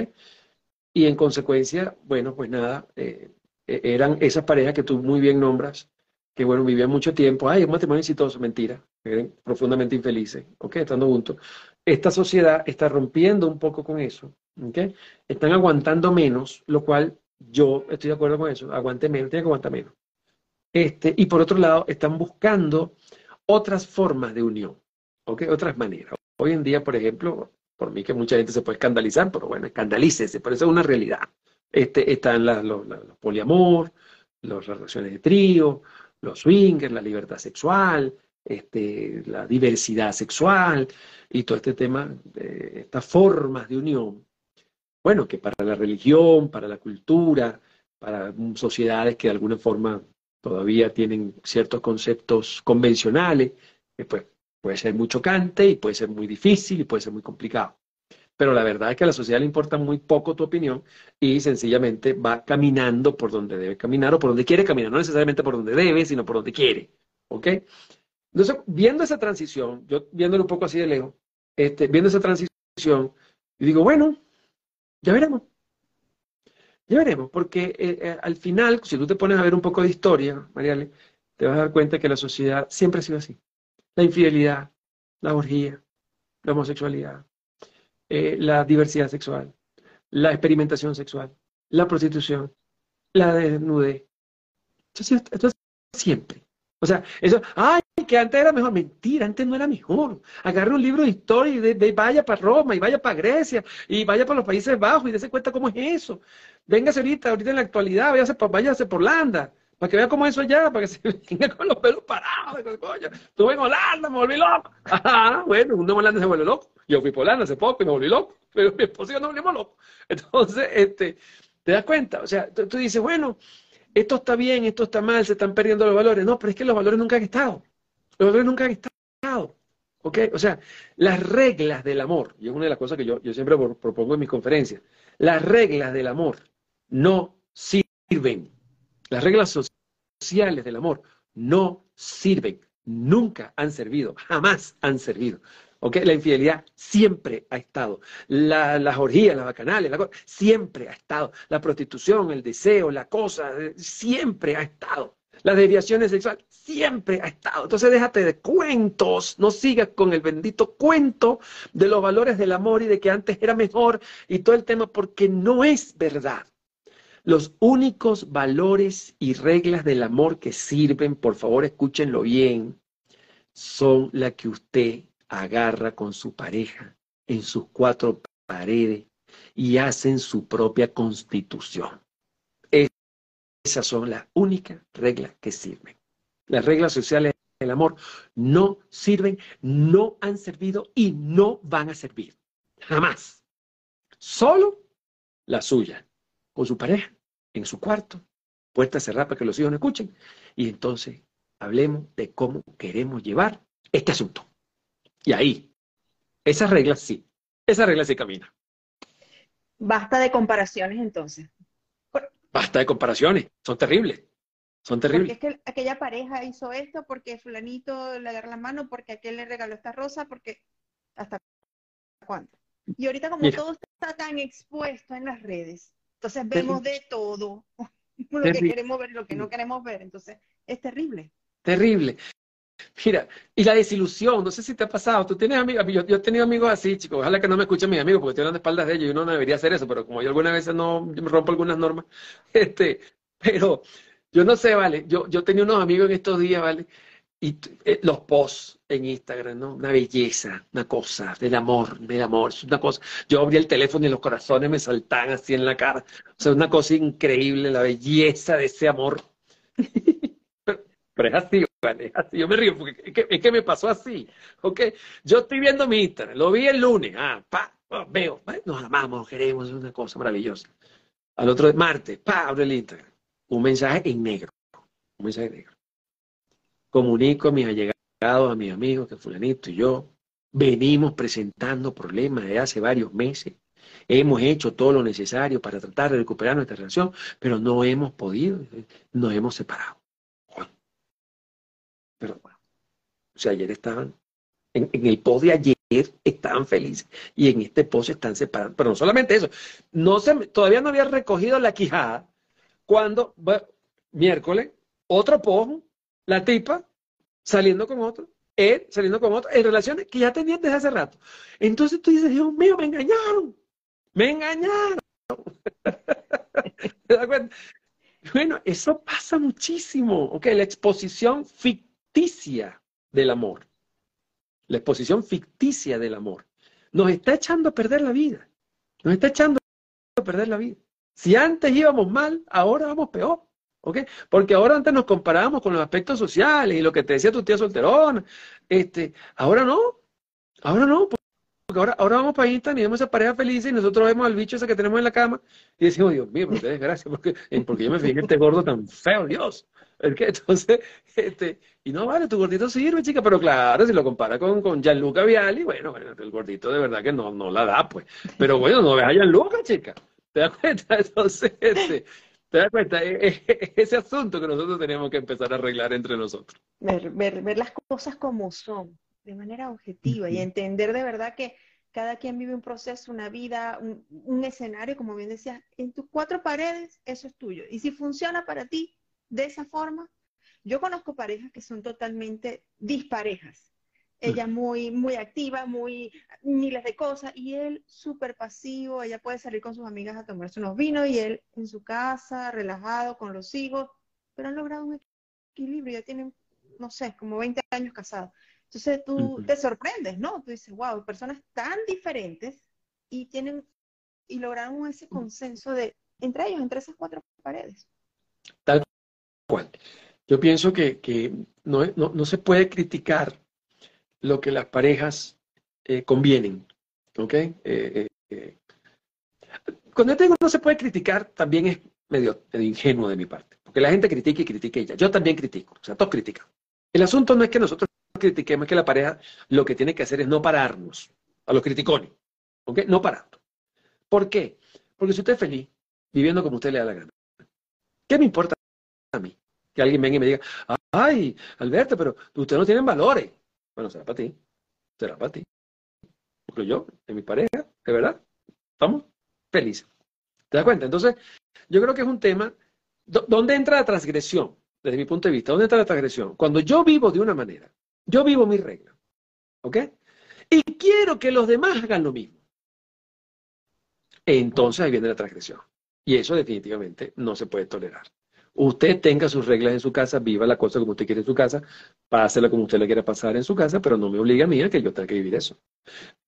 Y en consecuencia, bueno, pues nada, eh, e, eran esas parejas que tú muy bien nombras, que bueno, vivían mucho tiempo, ay, un matrimonio exitoso, mentira, eran profundamente infelices, ¿ok? Estando juntos. Esta sociedad está rompiendo un poco con eso, ¿ok? Están aguantando menos, lo cual yo estoy de acuerdo con eso, aguante menos, tiene que aguantar menos. Este, y por otro lado, están buscando otras formas de unión, ¿ok? Otras maneras. Hoy en día, por ejemplo, por mí que mucha gente se puede escandalizar, pero bueno, escandalícese, pero eso es una realidad. Este, están los, poliamor, las relaciones de trío, los swingers, la libertad sexual, este, la diversidad sexual y todo este tema, de estas formas de unión. Bueno, que para la religión, para la cultura, para sociedades que de alguna forma todavía tienen ciertos conceptos convencionales, pues Puede ser muy chocante y puede ser muy difícil y puede ser muy complicado. Pero la verdad es que a la sociedad le importa muy poco tu opinión y sencillamente va caminando por donde debe caminar o por donde quiere caminar, no necesariamente por donde debe, sino por donde quiere. ¿Ok? Entonces, viendo esa transición, yo viéndolo un poco así de lejos, este, viendo esa transición, y digo, bueno, ya veremos. Ya veremos, porque eh, eh, al final, si tú te pones a ver un poco de historia, Mariale, te vas a dar cuenta que la sociedad siempre ha sido así la infidelidad, la orgía, la homosexualidad, eh, la diversidad sexual, la experimentación sexual, la prostitución, la desnudez. Esto, es siempre. O sea, eso, ay, que antes era mejor. Mentira, antes no era mejor. Agarre un libro de historia y vaya para Roma, y vaya para Grecia, y vaya para los Países Bajos y dése cuenta cómo es eso. Véngase ahorita, ahorita en la actualidad, váyase, váyase por Holanda, para que vea cómo es eso allá, para que se venga con los pelos parados. Coño, estuve en Holanda, me volví loco. Ah, bueno, uno en Holanda se vuelve loco. Yo fui por Holanda hace poco y me volví loco. Pero mi esposo y yo nos volvimos locos. Entonces, este, te das cuenta. O sea, tú, dices, bueno, esto está bien, esto está mal, se están perdiendo los valores. No, pero es que los valores nunca han estado. Los valores nunca han estado. ¿Ok? O sea, las reglas del amor, y es una de las cosas que yo, yo siempre propongo en mis conferencias, las reglas del amor no sirven las reglas sociales del amor no sirven, nunca han servido, jamás han servido. ¿Okay? La infidelidad siempre ha estado. las orgías, las bacanales, la, siempre ha estado. La prostitución, el deseo, la cosa, eh, siempre ha estado. Las desviaciones sexuales, siempre ha estado. Entonces déjate de cuentos, no sigas con el bendito cuento de los valores del amor y de que antes era mejor y todo el tema, porque no es verdad. Los únicos valores y reglas del amor que sirven, por favor escúchenlo bien, son la que usted agarra con su pareja en sus cuatro paredes y hacen su propia constitución. Esas son las únicas reglas que sirven. Las reglas sociales del amor no sirven, no han servido y no van a servir. Jamás. Solo la suya, con su pareja, en su cuarto, puerta cerrada para que los hijos no escuchen. Y entonces hablemos de cómo queremos llevar este asunto. Y ahí, esas reglas sí, esas reglas sí caminan. Basta de comparaciones entonces. Basta de comparaciones, son terribles. Son terribles. Porque es que aquella pareja hizo esto, porque fulanito le agarra la mano, porque aquel le regaló esta rosa, porque hasta cuándo. Y ahorita como todo está tan expuesto en las redes, entonces vemos de todo, lo que queremos ver y lo que no queremos ver, entonces es terrible. Terrible. Mira, y la desilusión, no sé si te ha pasado, tú tienes amigos, yo, yo, he tenido amigos así, chicos, ojalá que no me escuchen mis amigos porque estoy hablando de espaldas de ellos y uno no debería hacer eso, pero como yo algunas veces no rompo algunas normas, este, pero yo no sé, vale, yo, yo tenía unos amigos en estos días, vale, y eh, los posts en Instagram, ¿no? Una belleza, una cosa, del amor, del amor, es una cosa. Yo abrí el teléfono y los corazones me saltan así en la cara. O sea, una cosa increíble, la belleza de ese amor. pero, es así, Yo me río porque es que, me pasó así, ¿ok? Yo estoy viendo mi Instagram, lo vi el lunes, ah, pa, oh, veo, nos amamos, queremos, es una cosa maravillosa. Al otro martes, pa, abro el Instagram un mensaje en negro, un mensaje negro. Comunico a mis allegados, a mis amigos, que fulanito y yo venimos presentando problemas de hace varios meses. Hemos hecho todo lo necesario para tratar de recuperar nuestra relación, pero no hemos podido, nos hemos separado. Pero bueno, o sea, ayer estaban, en, el post de ayer estaban felices y en este post están separados. Pero no solamente eso, no se, todavía no había recogido la quijada cuando, miércoles, otro pojo, la tipa saliendo con otro, él saliendo con otro, en relaciones que ya tenían desde hace rato. Entonces tú dices, Dios mío, me engañaron, me engañaron. ¿Te das cuenta? Bueno, eso pasa muchísimo, ¿ok? La exposición ficticia del amor. La exposición ficticia del amor. Nos está echando a perder la vida. Nos está echando a perder la vida. Si antes íbamos mal, ahora vamos peor. ¿Ok? Porque ahora antes nos comparábamos con los aspectos sociales y lo que te decía tu tía solterona. Este, ahora no. Ahora no. Porque ahora, ahora vamos para Instagram y vemos a esa pareja feliz y nosotros vemos al bicho ese que tenemos en la cama y decimos, Dios mío, pero qué desgracia, porque, porque yo me fijé en este gordo tan feo, Dios. Entonces, este, y no vale, tu gordito sirve, chica, pero claro, si lo compara con, con Gianluca Viali, bueno, bueno, el gordito de verdad que no, no la da, pues. Pero bueno, no veas a Gianluca, chica. ¿Te das cuenta? Entonces, este, ¿te das cuenta? E, e, ese asunto que nosotros tenemos que empezar a arreglar entre nosotros. Ver, ver, ver las cosas como son, de manera objetiva, y entender de verdad que cada quien vive un proceso, una vida, un, un, escenario, como bien decías, en tus cuatro paredes, eso es tuyo. Y si funciona para ti de esa forma, yo conozco parejas que son totalmente disparejas. Ella muy, muy activa, muy miles de cosas, y él súper pasivo, ella puede salir con sus amigas a tomarse unos vinos y él en su casa, relajado, con los hijos, pero han logrado un equilibrio, ya tienen, no sé, como 20 años casados. Entonces tú te sorprendes, ¿no? Tú dices, wow, personas tan diferentes y tienen, y lograron ese consenso de, entre ellos, entre esas cuatro paredes. Tal cual. Yo pienso que, que no, no, no se puede criticar lo que las parejas eh, convienen. ¿Ok? Eh, eh, cuando yo tengo no se puede criticar, también es medio, ingenuo de mi parte. Porque la gente critica y critica ella. Yo también critico. O sea, todos critican. El asunto no es que nosotros critiquemos, que la pareja lo que tiene que hacer es no pararnos a los criticones. ¿Ok? No parando. ¿Por qué? Porque si usted es feliz, viviendo como usted le da la gana, ¿qué me importa a mí? Que alguien venga y me diga, ay, Alberto, pero usted no tiene valores. Bueno, será para ti. Será para ti. Porque yo, en mi pareja, de verdad, estamos felices. ¿Te das cuenta? Entonces, yo creo que es un tema. ¿Dónde entra la transgresión? Desde mi punto de vista, ¿dónde entra la transgresión? Cuando yo vivo de una manera, yo vivo mi regla. ¿Ok? Y quiero que los demás hagan lo mismo. Entonces ahí viene la transgresión. Y eso definitivamente no se puede tolerar. Usted tenga sus reglas en su casa, viva la cosa como usted quiere en su casa, pásela como usted la quiera pasar en su casa, pero no me obliga a mí a que yo tenga que vivir eso.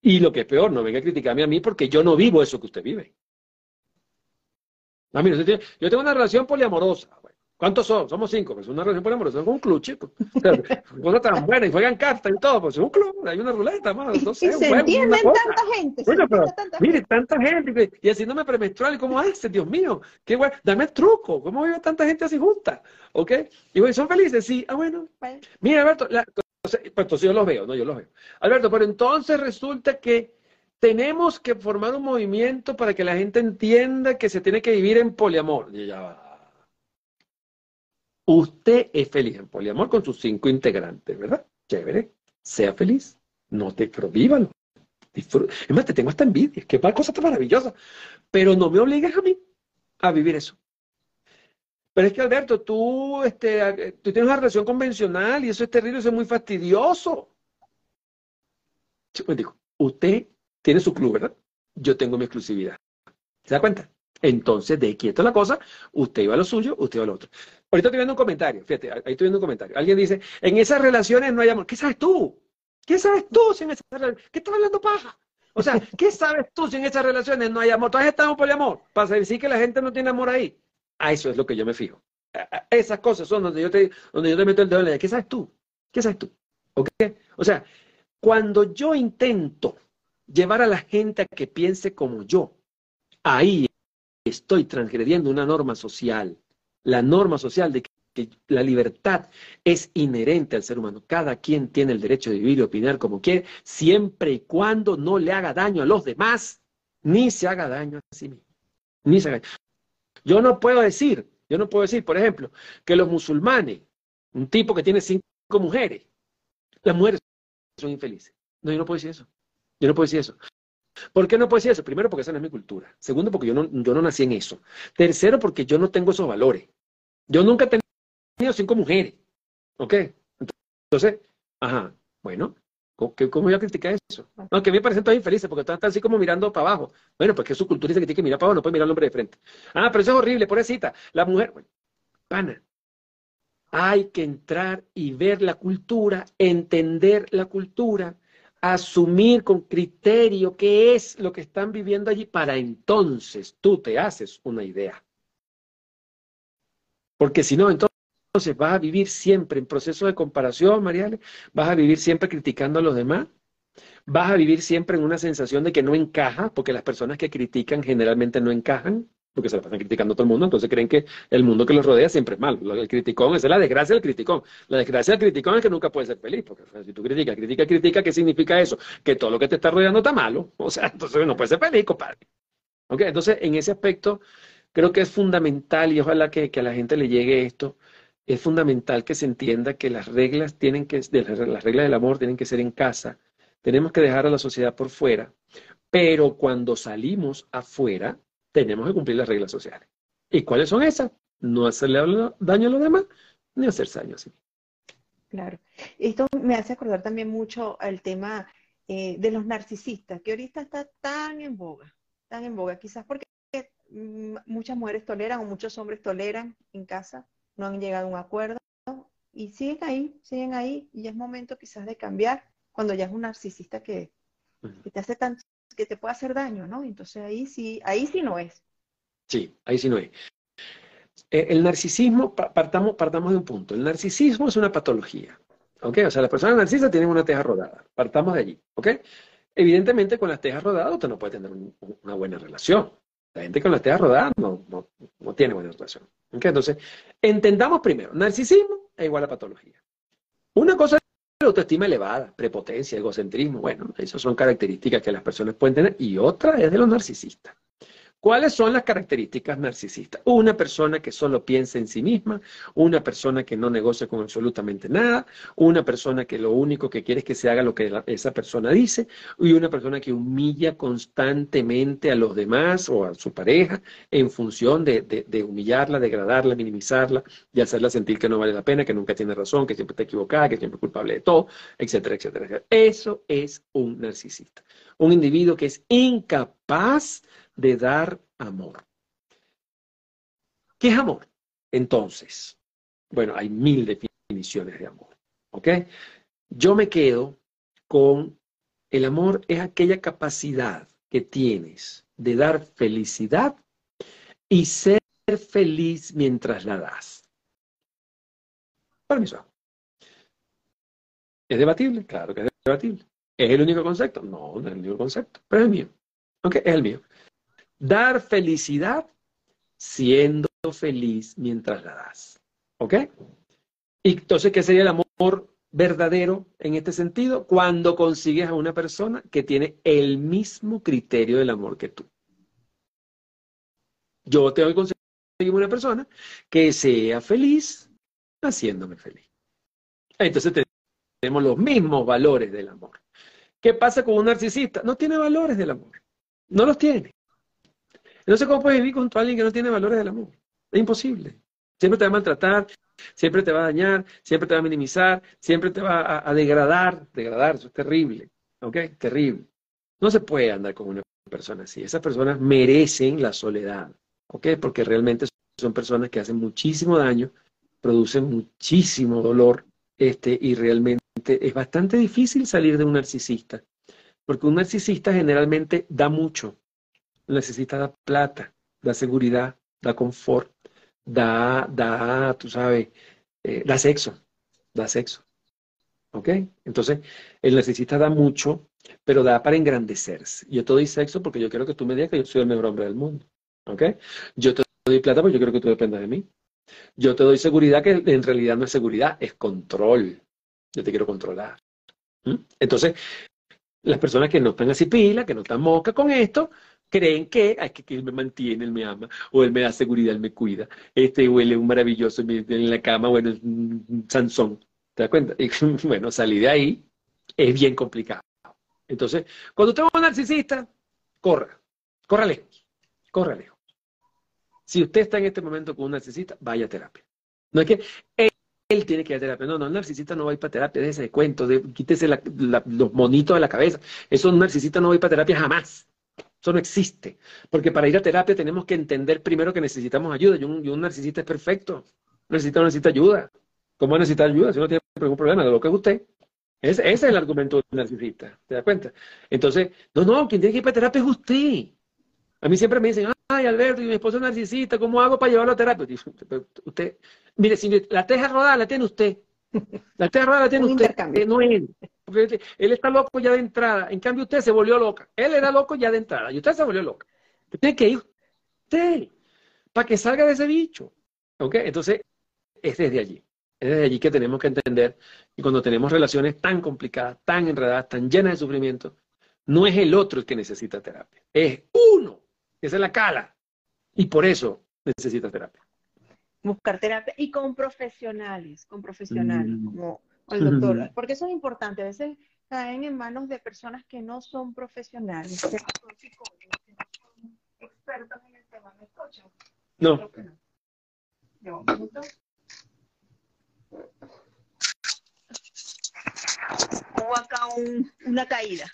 Y lo que es peor, no venga a criticarme a mí porque yo no vivo eso que usted vive. Mire, yo tengo una relación poliamorosa. ¿Cuántos son? Somos cinco, pues una relación por amor, es un club, chico. Una tan buena y juegan cartas y todo, pues es un club, hay una ruleta, más, no sé, y se entienden tanta gente. Bueno, pero, tanta mire, gente. tanta gente, y haciéndome premenstrual, ¿cómo hace? Dios mío, qué bueno, dame el truco, ¿cómo vive tanta gente así junta? ¿Ok? Y bueno, ¿son felices? Sí, ah, bueno. Mira, Alberto, la, pues entonces yo los veo, no, yo los veo. Alberto, pero entonces resulta que tenemos que formar un movimiento para que la gente entienda que se tiene que vivir en poliamor. Y ya va Usted es feliz en poliamor con sus cinco integrantes, ¿verdad? Chévere. Sea feliz. No te prohíbalo. Es más, te tengo hasta envidia. Qué cosa tan maravillosa. Pero no me obligues a mí a vivir eso. Pero es que, Alberto, tú, este, tú tienes una relación convencional y eso es terrible, eso es muy fastidioso. Pues digo, usted tiene su club, ¿verdad? Yo tengo mi exclusividad. ¿Se da cuenta? Entonces, de quieto la cosa, usted iba a lo suyo, usted iba a lo otro. Ahorita estoy viendo un comentario, fíjate, ahí estoy viendo un comentario. Alguien dice, en esas relaciones no hay amor. ¿Qué sabes tú? ¿Qué sabes tú si en esas relaciones? ¿Qué estás hablando paja? O sea, ¿qué sabes tú si en esas relaciones no hay amor? ¿Tú estado por el amor? Para decir que la gente no tiene amor ahí. A eso es lo que yo me fijo. esas cosas son donde yo te, donde yo te meto el dedo en la ¿Qué sabes tú? ¿Qué sabes tú? ¿Ok? O sea, cuando yo intento llevar a la gente a que piense como yo, ahí estoy transgrediendo una norma social, la norma social de que, la libertad es inherente al ser humano. Cada quien tiene el derecho de vivir y opinar como quiere, siempre y cuando no le haga daño a los demás, ni se haga daño a sí mismo. Ni se haga... Yo no puedo decir, yo no puedo decir, por ejemplo, que los musulmanes, un tipo que tiene cinco mujeres, las mujeres son infelices. No, yo no puedo decir eso. Yo no puedo decir eso. ¿Por qué no puedo decir eso? Primero, porque esa no es mi cultura. Segundo, porque yo no, yo no nací en eso. Tercero, porque yo no tengo esos valores. Yo nunca he tenido cinco mujeres. ¿Ok? Entonces, ajá, bueno, ¿cómo, voy a criticar eso? No, que me parecen todos infelices porque están así como mirando para abajo. Bueno, porque su cultura dice que tiene que mirar para abajo, no puede mirar al hombre de frente. Ah, pero eso es horrible, pobrecita. La mujer, pana, hay que entrar y ver la cultura, entender la cultura asumir con criterio qué es lo que están viviendo allí para entonces tú te haces una idea. Porque si no, entonces vas a vivir siempre en proceso de comparación, Mariale, vas a vivir siempre criticando a los demás, vas a vivir siempre en una sensación de que no encaja, porque las personas que critican generalmente no encajan, porque se la pasan criticando a todo el mundo, entonces creen que el mundo que los rodea siempre es malo. El criticón, esa es la desgracia del criticón. La desgracia del criticón es que nunca puede ser feliz, porque si tú criticas, critica, critica, ¿qué significa eso? Que todo lo que te está rodeando está malo. O sea, entonces no puede ser feliz, compadre. Entonces, en ese aspecto, creo que es fundamental, y ojalá que, a la gente le llegue esto, es fundamental que se entienda que las reglas tienen que, las reglas del amor tienen que ser en casa. Tenemos que dejar a la sociedad por fuera, pero cuando salimos afuera, tenemos que cumplir las reglas sociales. ¿Y cuáles son esas? No hacerle daño a los demás, ni hacerse daño a sí. Claro. Esto me hace acordar también mucho al tema eh, de los narcisistas, que ahorita está tan en boga, tan en boga, quizás porque mm, muchas mujeres toleran o muchos hombres toleran en casa, no han llegado a un acuerdo y siguen ahí, siguen ahí y es momento quizás de cambiar cuando ya es un narcisista que, que te hace tan que te puede hacer daño, ¿no? Entonces ahí sí, ahí sí no es. Sí, ahí sí no es. Eh, el narcisismo, partamos, partamos de un punto. El narcisismo es una patología. ¿Ok? O sea, las personas narcisistas tienen una teja rodada. Partamos de allí. ¿Ok? Evidentemente, con las tejas rodadas usted no puede tener una buena relación. La gente con las tejas rodadas no, no, no tiene buena relación. ¿Ok? Entonces, entendamos primero, narcisismo es igual a patología. Una cosa autoestima elevada, prepotencia, egocentrismo, bueno, esas son características que las personas pueden tener y otra es de los narcisistas. ¿Cuáles son las características narcisistas? Una persona que solo piensa en sí misma, una persona que no negocia con absolutamente nada, una persona que lo único que quiere es que se haga lo que esa persona dice, y una persona que humilla constantemente a los demás o a su pareja en función de, de humillarla, degradarla, minimizarla y hacerla sentir que no vale la pena, que nunca tiene razón, que siempre está equivocada, que siempre es culpable de todo, etcétera, etcétera. etcétera. Eso es un narcisista. Un individuo que es incapaz de dar amor. ¿Qué es amor? Entonces, bueno, hay mil definiciones de amor. ¿Ok? Yo me quedo con el amor es aquella capacidad que tienes de dar felicidad y ser feliz mientras la das. Permiso. ¿Es debatible? Claro que es debatible. ¿Es el único concepto? No, no es el único concepto, pero es el mío. ¿Ok? Es el mío. Dar felicidad siendo feliz mientras la das. ¿Ok? Y entonces, ¿qué sería el amor verdadero en este sentido? Cuando consigues a una persona que tiene el mismo criterio del amor que tú. Yo tengo que conseguir una persona que sea feliz haciéndome feliz. Entonces tenemos los mismos valores del amor. ¿Qué pasa con un narcisista? No tiene valores del amor. No los tiene. Sé cómo puedes vivir con alguien que no tiene valores del amor. Es imposible. Siempre te va a maltratar, siempre te va a dañar, siempre te va a minimizar, siempre te va a, a degradar. Degradar, eso es terrible. ¿Ok? Terrible. No se puede andar con una persona así. Esas personas merecen la soledad. ¿Ok? Porque realmente son personas que hacen muchísimo daño, producen muchísimo dolor, este, y realmente es bastante difícil salir de un narcisista. Porque un narcisista generalmente da mucho. Un narcisista da plata, da seguridad, da confort, da, da, tú sabes, eh, da sexo, da sexo. ¿Ok? Entonces, el narcisista da mucho, pero da para engrandecerse. Yo te doy sexo porque yo quiero que tú me digas que yo soy el mejor hombre del mundo. ¿Ok? Yo te doy plata porque yo quiero que tú dependas de mí. Yo te doy seguridad que en realidad no es seguridad, es control. Yo te quiero controlar. Entonces, las personas que no están así pila, que no están moca con esto, creen que, ay, que, que, él me mantiene, él me ama, o él me da seguridad, él me cuida, este, es un maravilloso en la cama, bueno, es un Sansón, ¿te das cuenta? Y bueno, salir de ahí es bien complicado. Entonces, cuando usted es un narcisista, corra, corra lejos, corra lejos. Si usted está en este momento con un narcisista, vaya a terapia. No es que él, tiene que ir a terapia. No, no, el narcisista no va a ir para terapia, déjese de cuento, de, quítese la, los monitos de la cabeza. Eso un narcisista no va a ir para terapia jamás. Eso no existe. Porque para ir a terapia tenemos que entender primero que necesitamos ayuda. Y un, y un narcisista es perfecto. No necesita ayuda. ¿Cómo necesita ayuda si no tiene ningún problema? De lo que es usted. Ese, ese es el argumento del narcisista. ¿Te das cuenta? Entonces, no, no, quien tiene que ir para terapia es usted. A mí siempre me dicen, ay, Alberto, y mi esposo es narcisista, ¿cómo hago para llevarlo a terapia? Usted, mire, si la teja rodada la tiene usted. La teja rodada la tiene usted, no él. Porque él está loco ya de entrada. En cambio, usted se volvió loca. Él era loco ya de entrada y usted se volvió loca. Usted tiene que ir usted para que salga de ese bicho. ¿Ok? Entonces, es desde allí. Es desde allí que tenemos que entender y cuando tenemos relaciones tan complicadas, tan enredadas, tan llenas de sufrimiento, no es el otro el que necesita terapia. Es uno esa es la cala. Y por eso necesita terapia. Buscar terapia y con profesionales, con profesionales, mm. como el doctor. Porque eso es importante. A veces caen en manos de personas que no son profesionales, que no son psicólogos, que no son expertos en el tema. ¿Me escuchan? No. no. Hubo acá un, una caída.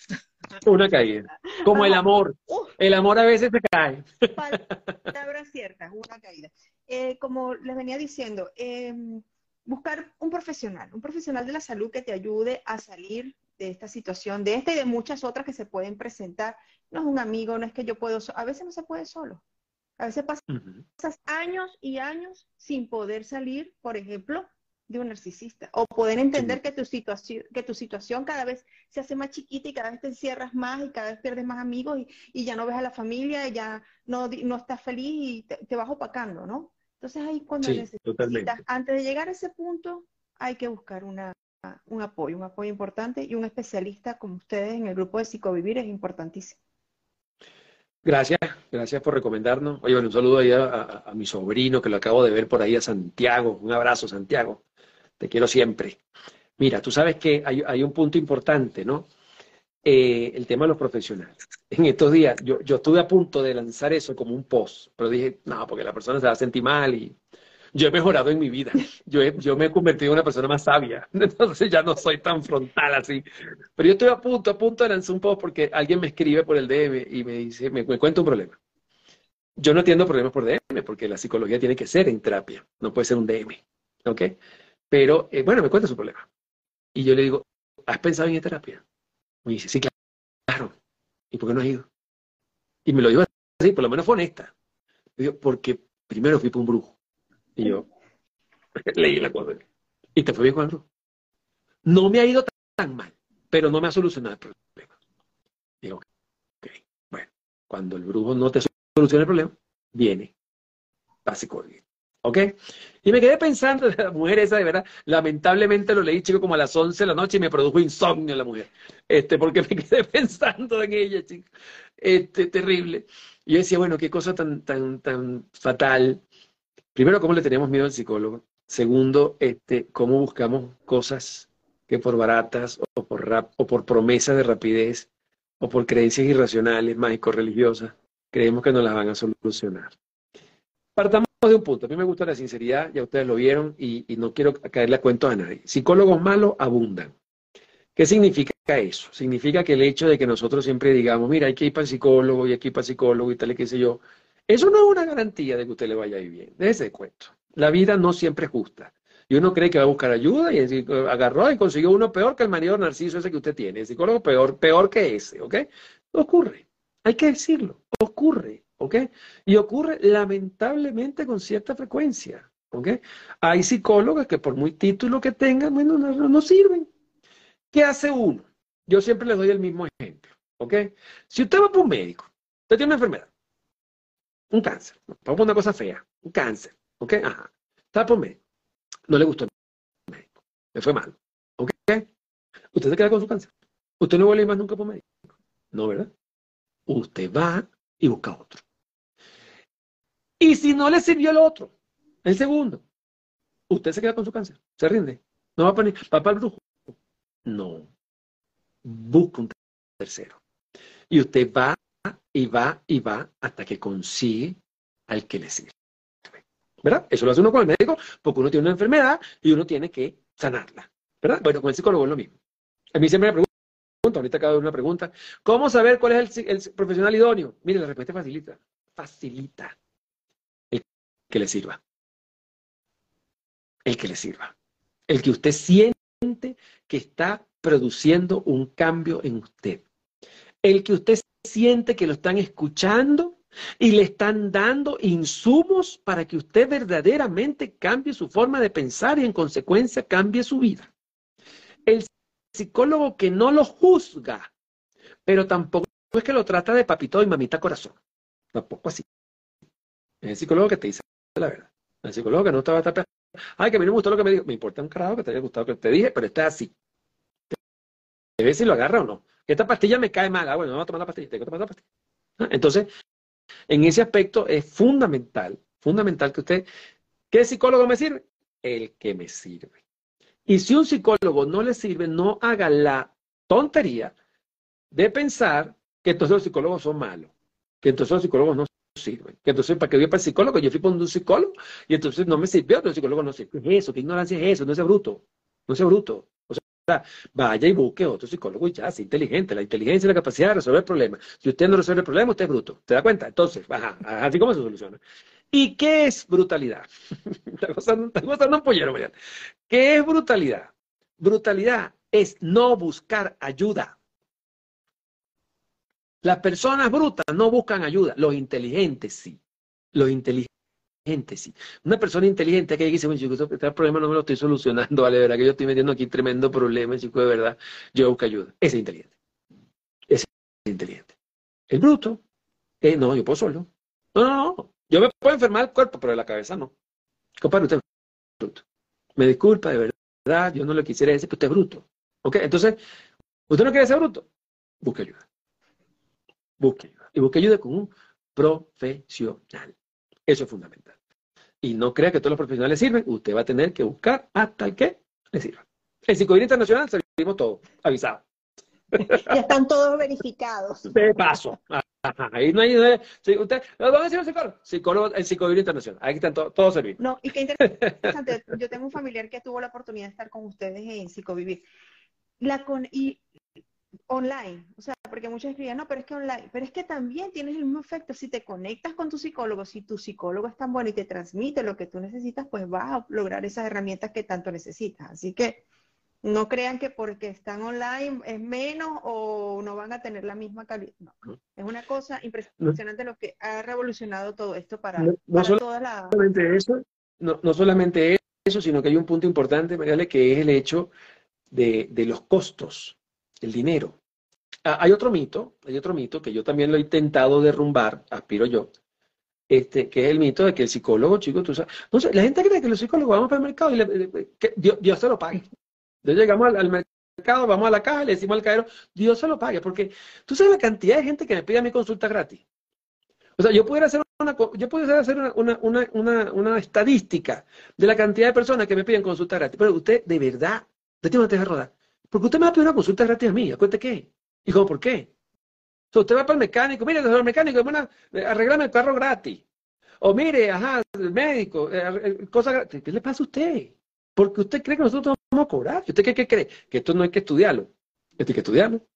Una caída. Como el amor. El amor a veces se cae. Palabra cierta, una caída. Eh, como les venía diciendo, eh, buscar un profesional, un profesional de la salud que te ayude a salir de esta situación, de esta y de muchas otras que se pueden presentar. No es un amigo, no es que yo puedo, a veces no se puede solo. A veces pasas uh -huh. años y años sin poder salir, por ejemplo, de un narcisista o poder entender sí. que tu situación que tu situación cada vez se hace más chiquita y cada vez te encierras más y cada vez pierdes más amigos y, y ya no ves a la familia y ya no, no estás feliz y te, te vas opacando, ¿no? Entonces ahí cuando sí, necesitas, totalmente. antes de llegar a ese punto, hay que buscar una, un apoyo, un apoyo importante y un especialista como ustedes en el grupo de Psicovivir es importantísimo. Gracias, gracias por recomendarnos. Oye, bueno, un saludo ahí a, a, a, mi sobrino que lo acabo de ver por ahí, a Santiago. Un abrazo, Santiago. Te quiero siempre. Mira, tú sabes que hay, hay un punto importante, ¿no? Eh, el tema de los profesionales. En estos días, yo, yo estuve a punto de lanzar eso como un post, pero dije, no, porque la persona se va a sentir mal y yo he mejorado en mi vida. Yo, he, yo me he convertido en una persona más sabia. Entonces ya no soy tan frontal así. Pero yo estoy a punto, a punto de lanzar un post porque alguien me escribe por el DM y me dice, me, me cuenta un problema. Yo no entiendo problemas por DM porque la psicología tiene que ser en terapia, no puede ser un DM. ¿Ok? Pero, eh, bueno, me cuenta su problema. Y yo le digo, ¿has pensado en ir a terapia? Me dice, sí, claro. ¿Y por qué no has ido? Y me lo dijo así, por lo menos fue honesta. Me dijo, porque primero fui por un brujo. Y yo leí la cosa. Y te fue bien con el brujo. No me ha ido tan mal, pero no me ha solucionado el problema. Digo, ok, bueno, cuando el brujo no te soluciona el problema, viene básico. ¿Ok? Y me quedé pensando, la mujer esa de verdad, lamentablemente lo leí chico como a las 11 de la noche y me produjo insomnio la mujer, este, porque me quedé pensando en ella, chico, este, terrible. Y yo decía, bueno, qué cosa tan, tan, tan fatal. Primero, ¿cómo le tenemos miedo al psicólogo? Segundo, este, ¿cómo buscamos cosas que por baratas o por, rap, o por promesas de rapidez o por creencias irracionales, mágico-religiosas, creemos que nos las van a solucionar? Partamos de un punto. A mí me gusta la sinceridad, ya ustedes lo vieron, y, no quiero caerle a cuentos a nadie. Psicólogos malos abundan. ¿Qué significa eso? Significa que el hecho de que nosotros siempre digamos, mira, hay que ir para el psicólogo y aquí para el psicólogo y tal y qué sé yo, eso no es una garantía de que usted le vaya a ir bien. Déjese de cuento. La vida no siempre es justa. Y uno cree que va a buscar ayuda y agarró y consiguió uno peor que el marido narciso ese que usted tiene. El psicólogo peor, peor que ese, ¿ok? Ocurre. Hay que decirlo. Ocurre. ¿Ok? Y ocurre lamentablemente con cierta frecuencia, ¿ok? Hay psicólogos que por muy título que tengan, bueno, no, sirven. ¿Qué hace uno? Yo siempre les doy el mismo ejemplo, ¿ok? Si usted va para un médico, usted tiene una enfermedad, un cáncer, vamos a poner una cosa fea, un cáncer, ¿ok? Ajá, está por un médico, no le gustó el médico, le fue mal, ¿ok? Usted se queda con su cáncer, usted no vuelve más nunca por médico, no, ¿verdad? Usted va y busca otro. Y si no le sirvió el otro, el segundo, usted se queda con su cáncer, se rinde. No va a poner, papá el brujo. No. Busca un tercero. Y usted va y va y va hasta que consigue al que le sirve. ¿Verdad? Eso lo hace uno con el médico porque uno tiene una enfermedad y uno tiene que sanarla. ¿Verdad? Bueno, con el psicólogo es lo mismo. A mí siempre me preguntan, ahorita acabo de una pregunta, ¿cómo saber cuál es el, el profesional idóneo? Mire, la respuesta facilita. Facilita que le sirva. El que le sirva. El que usted siente que está produciendo un cambio en usted. El que usted siente que lo están escuchando y le están dando insumos para que usted verdaderamente cambie su forma de pensar y en consecuencia cambie su vida. El psicólogo que no lo juzga, pero tampoco es que lo trata de papito y mamita corazón. Tampoco así. El psicólogo que te dice, la verdad. El psicólogo que no estaba tan... Ay, que a mí no me gustó lo que me dijo. Me importa un carajo que te haya gustado lo que te dije, pero está así. Te ves si lo agarra o no. esta pastilla me cae mal. Ah, bueno, no voy a tomar la pastilla. Tengo que tomar la pastilla. Ah, entonces, en ese aspecto es fundamental, fundamental que usted, ¿qué psicólogo me sirve? El que me sirve. Y si un psicólogo no le sirve, no haga la tontería de pensar que todos los psicólogos son malos, que entonces los psicólogos no sirve. Entonces, ¿para qué voy para el psicólogo? Yo fui para un psicólogo y entonces no me sirvió, el psicólogo no sirve. ¿Qué es eso? ¿Qué ignorancia es eso? No es bruto. No es bruto. O sea, vaya y busque otro psicólogo y ya, sea inteligente. La inteligencia y la capacidad de resolver problemas. Si usted no resuelve el problema, usted es bruto. ¿Se da cuenta? Entonces, ajá, así como se soluciona. ¿Y qué es brutalidad? está gozando, un pollero. ¿Qué es brutalidad? Brutalidad es no buscar ayuda. Las personas brutas no buscan ayuda, los inteligentes sí. Los inteligentes sí. Una persona inteligente que dice, bueno, chico, este problema no me lo estoy solucionando, vale, verdad que yo estoy metiendo aquí tremendo problema, chico, de verdad, yo busco ayuda. Ese es inteligente. Ese es inteligente. El bruto, eh, no, yo puedo solo. No, no, no. Yo me puedo enfermar el cuerpo, pero la cabeza no. Compadre, usted es bruto. Me disculpa, de verdad, yo no le quisiera decir que usted es bruto. ¿Ok? Entonces, ¿usted no quiere ser bruto? Busque ayuda busque ayuda. Y busque ayuda con un profesional. Eso es fundamental. Y no crea que todos los profesionales sirven. Usted va a tener que buscar hasta el que le sirva. En Psicología Internacional servimos todos, avisado. Ya están todos verificados. De paso. Ahí no hay. usted, ¿Dónde es el psicólogo? psicólogo en Psicología Internacional. Ahí están todos servidos. No, y qué interesante. Yo tengo un familiar que tuvo la oportunidad de estar con ustedes en Psicovivir. La con, y online, o sea, porque muchos escribían, no, pero es que online, pero es que también tienes el mismo efecto, si te conectas con tu psicólogo, si tu psicólogo es tan bueno y te transmite lo que tú necesitas, pues vas a lograr esas herramientas que tanto necesitas. Así que no crean que porque están online es menos o no van a tener la misma calidad. No, es una cosa impresionante lo que ha revolucionado todo esto para, no, toda la... Solamente eso, no, no solamente eso, sino que hay un punto importante, Mariale, que es el hecho de, de los costos, el dinero. Ah, hay otro mito, hay otro mito que yo también lo he intentado derrumbar, aspiro yo, este, que es el mito de que el psicólogo, chicos, tú sabes, no sé, la gente cree que los psicólogos vamos para el mercado y le, que Dios, Dios, se lo pague. Entonces llegamos al, mercado, vamos a la caja, le decimos al cadero, Dios se lo pague, porque tú sabes la cantidad de gente que me pide mi consulta gratis. O sea, yo pudiera hacer una, yo pudiera hacer una, una, una, una estadística de la cantidad de personas que me piden consulta gratis, pero usted, de verdad, usted tiene una teja rodar. Porque usted me va a pedir una consulta gratis a mí, ¿acuérdate qué? ¿Y cómo por qué? Sea, usted va para el mecánico, mire, el mecánico, bueno, arreglame el carro gratis. O mire, ajá, el médico, eh, cosa gratis. ¿Qué le pasa a usted? Porque usted cree que nosotros vamos a cobrar. ¿Usted qué, qué cree? Que esto no hay que estudiarlo. Esto hay que estudiarlo.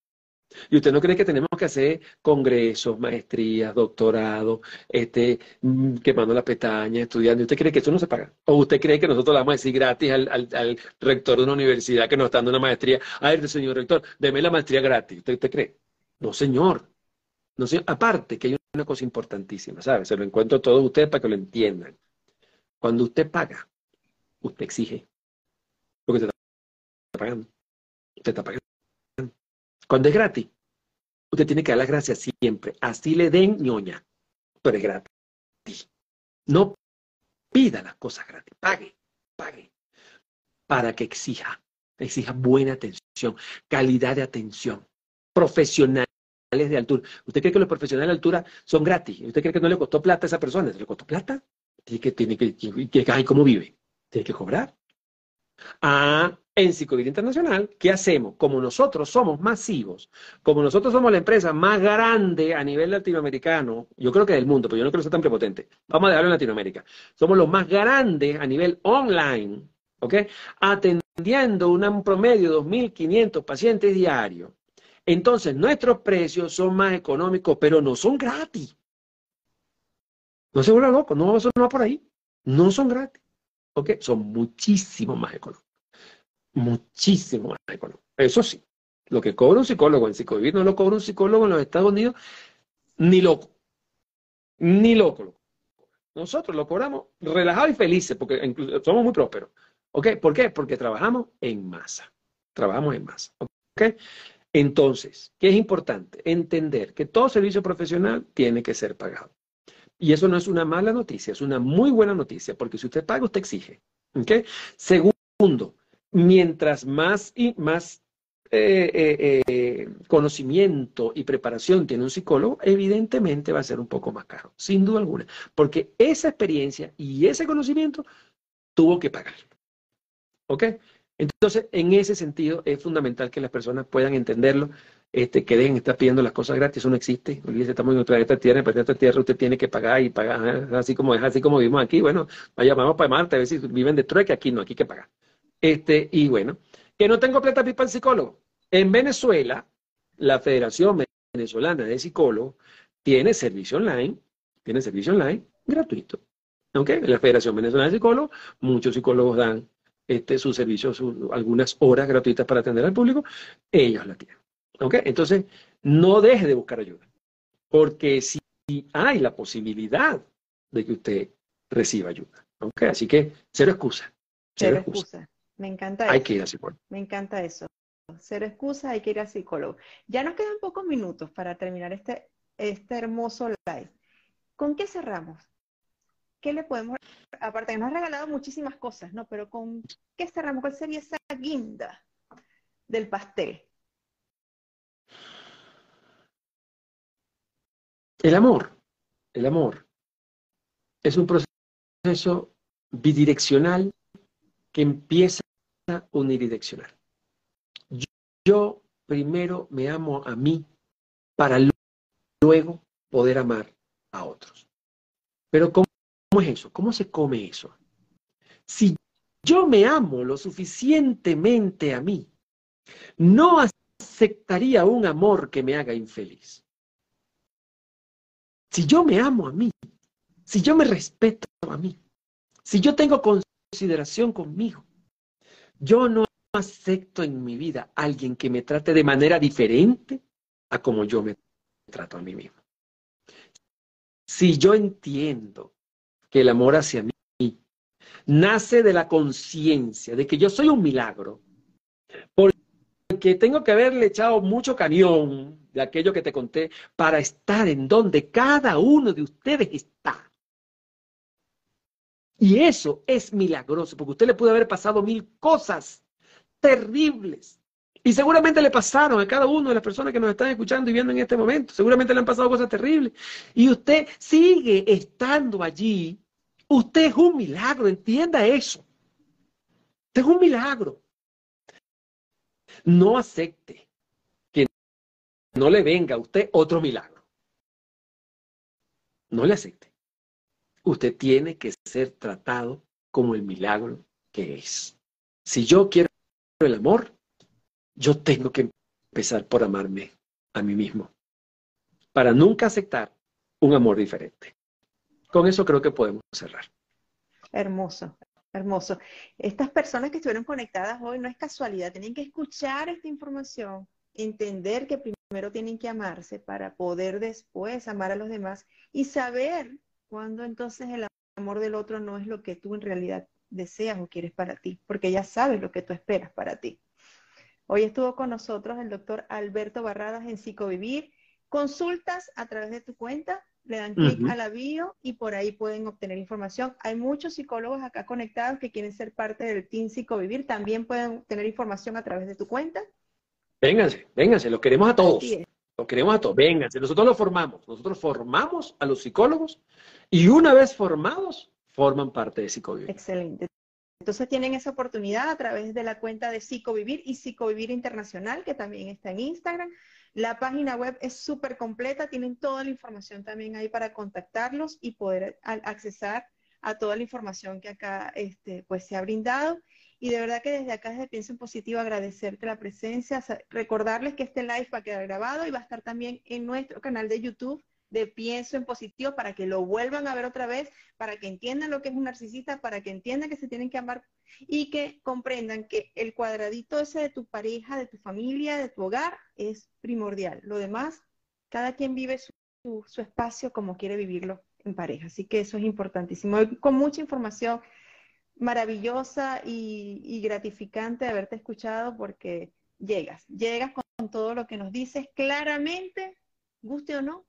Y usted no cree que tenemos que hacer congresos, maestrías, doctorados, este, mm, quemando la pestaña, estudiando. ¿Y usted cree que eso no se paga? ¿O usted cree que nosotros le vamos a decir gratis al, al, rector de una universidad que nos está dando una maestría? A ver, señor rector, deme la maestría gratis. ¿Usted, usted cree? No, señor. No, señor. Aparte, que hay una cosa importantísima, ¿sabe? Se lo encuentro a todos ustedes para que lo entiendan. Cuando usted paga, usted exige. Porque usted está pagando. Usted está pagando. Cuando es gratis, usted tiene que dar las gracias siempre. Así le den ñoña, pero es gratis. No pida las cosas gratis. Pague, pague. Para que exija, exija buena atención, calidad de atención, profesionales de altura. ¿Usted cree que los profesionales de altura son gratis? ¿Usted cree que no le costó plata a esa persona? ¿Le costó plata? Tiene que, tiene que, que, ay, ¿cómo vive? Tiene que cobrar. Ah, en Psicovida Internacional, ¿qué hacemos? Como nosotros somos masivos, como nosotros somos la empresa más grande a nivel latinoamericano, yo creo que del mundo, pero yo no creo que sea tan prepotente, vamos a dejarlo en Latinoamérica, somos los más grandes a nivel online, ¿ok? Atendiendo un promedio de 2.500 pacientes diarios. Entonces, nuestros precios son más económicos, pero no son gratis. No se vuelva loco, no, eso no va por ahí. No son gratis. ¿Ok? Son muchísimo más económicos muchísimo más económico. Eso sí, lo que cobra un psicólogo en psicovivir no lo cobra un psicólogo en los Estados Unidos ni loco. Ni loco. Nosotros lo cobramos relajados y felices porque somos muy prósperos. ¿Ok? ¿Por qué? Porque trabajamos en masa. Trabajamos en masa. ¿Ok? Entonces, ¿qué es importante? Entender que todo servicio profesional tiene que ser pagado. Y eso no es una mala noticia, es una muy buena noticia, porque si usted paga, usted exige. ¿Ok? Segundo, mientras más y más eh, eh, eh, conocimiento y preparación tiene un psicólogo, evidentemente va a ser un poco más caro, sin duda alguna, porque esa experiencia y ese conocimiento tuvo que pagar. ¿Ok? Entonces, en ese sentido, es fundamental que las personas puedan entenderlo, este, que dejen de estar pidiendo las cosas gratis, eso no existe. Olvídese, estamos en otra tierra, para esta tierra usted tiene que pagar y pagar, así como es, así como vivimos aquí. Bueno, vaya, vamos para Marte, a ver si viven de trueque, aquí no, aquí hay que pagar. Este, y bueno, que no tengo plata para el psicólogo. En Venezuela, la Federación Venezolana de Psicólogos tiene servicio online, tiene servicio online gratuito. ¿Ok? La Federación Venezolana de Psicólogos, muchos psicólogos dan este, sus servicios, algunas horas gratuitas para atender al público, ellos la tienen. ¿Ok? Entonces, no deje de buscar ayuda, porque si hay la posibilidad de que usted reciba ayuda. ¿Ok? Así que, cero excusa. Cero, excusa. Me encanta hay que ir al psicólogo. Me encanta eso. Cero excusa, hay que ir al psicólogo. Ya nos quedan pocos minutos para terminar este, este hermoso live. ¿Con qué cerramos? ¿Qué le podemos, aparte que nos ha regalado muchísimas cosas, ¿no? Pero ¿con qué cerramos? ¿Cuál sería esa guinda del pastel? El amor, el amor es un proceso bidireccional que empieza unidireccional. Yo, primero me amo a mí para luego poder amar a otros. Pero ¿cómo, es eso? ¿Cómo se come eso? Si yo me amo lo suficientemente a mí, no aceptaría un amor que me haga infeliz. Si yo me amo a mí, si yo me respeto a mí, si yo tengo consideración conmigo, yo no acepto en mi vida a alguien que me trate de manera diferente a como yo me trato a mí mismo. Si yo entiendo que el amor hacia mí nace de la conciencia de que yo soy un milagro, porque tengo que haberle echado mucho cañón de aquello que te conté para estar en donde cada uno de ustedes está. Y eso es milagroso, porque usted le puede haber pasado mil cosas terribles. Y seguramente le pasaron a cada uno de las personas que nos están escuchando y viendo en este momento. Seguramente le han pasado cosas terribles. Y usted sigue estando allí. Usted es un milagro, entienda eso. Usted es un milagro. No acepte que no le venga a usted otro milagro. No le acepte. Usted tiene que ser tratado como el milagro que es. Si yo quiero el amor, yo tengo que empezar por amarme a mí mismo, para nunca aceptar un amor diferente. Con eso creo que podemos cerrar. Hermoso, hermoso. Estas personas que estuvieron conectadas hoy no es casualidad, tienen que escuchar esta información, entender que primero tienen que amarse para poder después amar a los demás y saber cuándo entonces el amor del otro no es lo que tú en realidad deseas o quieres para ti, porque ya sabes lo que tú esperas para ti. Hoy estuvo con nosotros el doctor Alberto Barradas en Psicovivir. Consultas a través de tu cuenta, le dan clic a la bio y por ahí pueden obtener información. Hay muchos psicólogos acá conectados que quieren ser parte del Team Psicovivir. También pueden obtener información a través de tu cuenta. Vénganse, vénganse, los queremos a todos. Los queremos a todos. Vénganse, nosotros los formamos. Nosotros formamos a los psicólogos y una vez formados, forman parte de Psicovivir. Excelente. Entonces tienen esa oportunidad a través de la cuenta de Psicovivir y Psicovivir Internacional, que también está en Instagram. La página web es súper completa, tienen toda la información también ahí para contactarlos y poder accesar a toda la información que acá este, pues, se ha brindado. Y de verdad que desde acá, desde Pienso en Positivo, agradecerte la presencia, recordarles que este live va a quedar grabado y va a estar también en nuestro canal de YouTube de pienso en positivo para que lo vuelvan a ver otra vez, para que entiendan lo que es un narcisista, para que entiendan que se tienen que amar y que comprendan que el cuadradito ese de tu pareja, de tu familia, de tu hogar es primordial. Lo demás, cada quien vive su, espacio como quiere vivirlo en pareja. Así que eso es importantísimo. Con mucha información maravillosa y, y gratificante haberte escuchado porque llegas, llegas con todo lo que nos dices claramente, guste o no,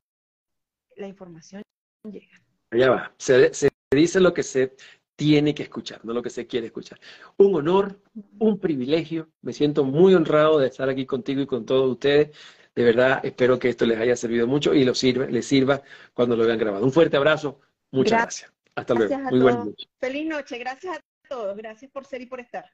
la información llega. Allá va. Se, dice lo que se tiene que escuchar, no lo que se quiere escuchar. Un honor, un privilegio. Me siento muy honrado de estar aquí contigo y con todos ustedes. De verdad, espero que esto les haya servido mucho y sirva, les sirva cuando lo vean grabado. Un fuerte abrazo. Muchas gracias. Hasta luego. Muy buenas noches. Feliz noche. Gracias a todos. Gracias por ser y por estar.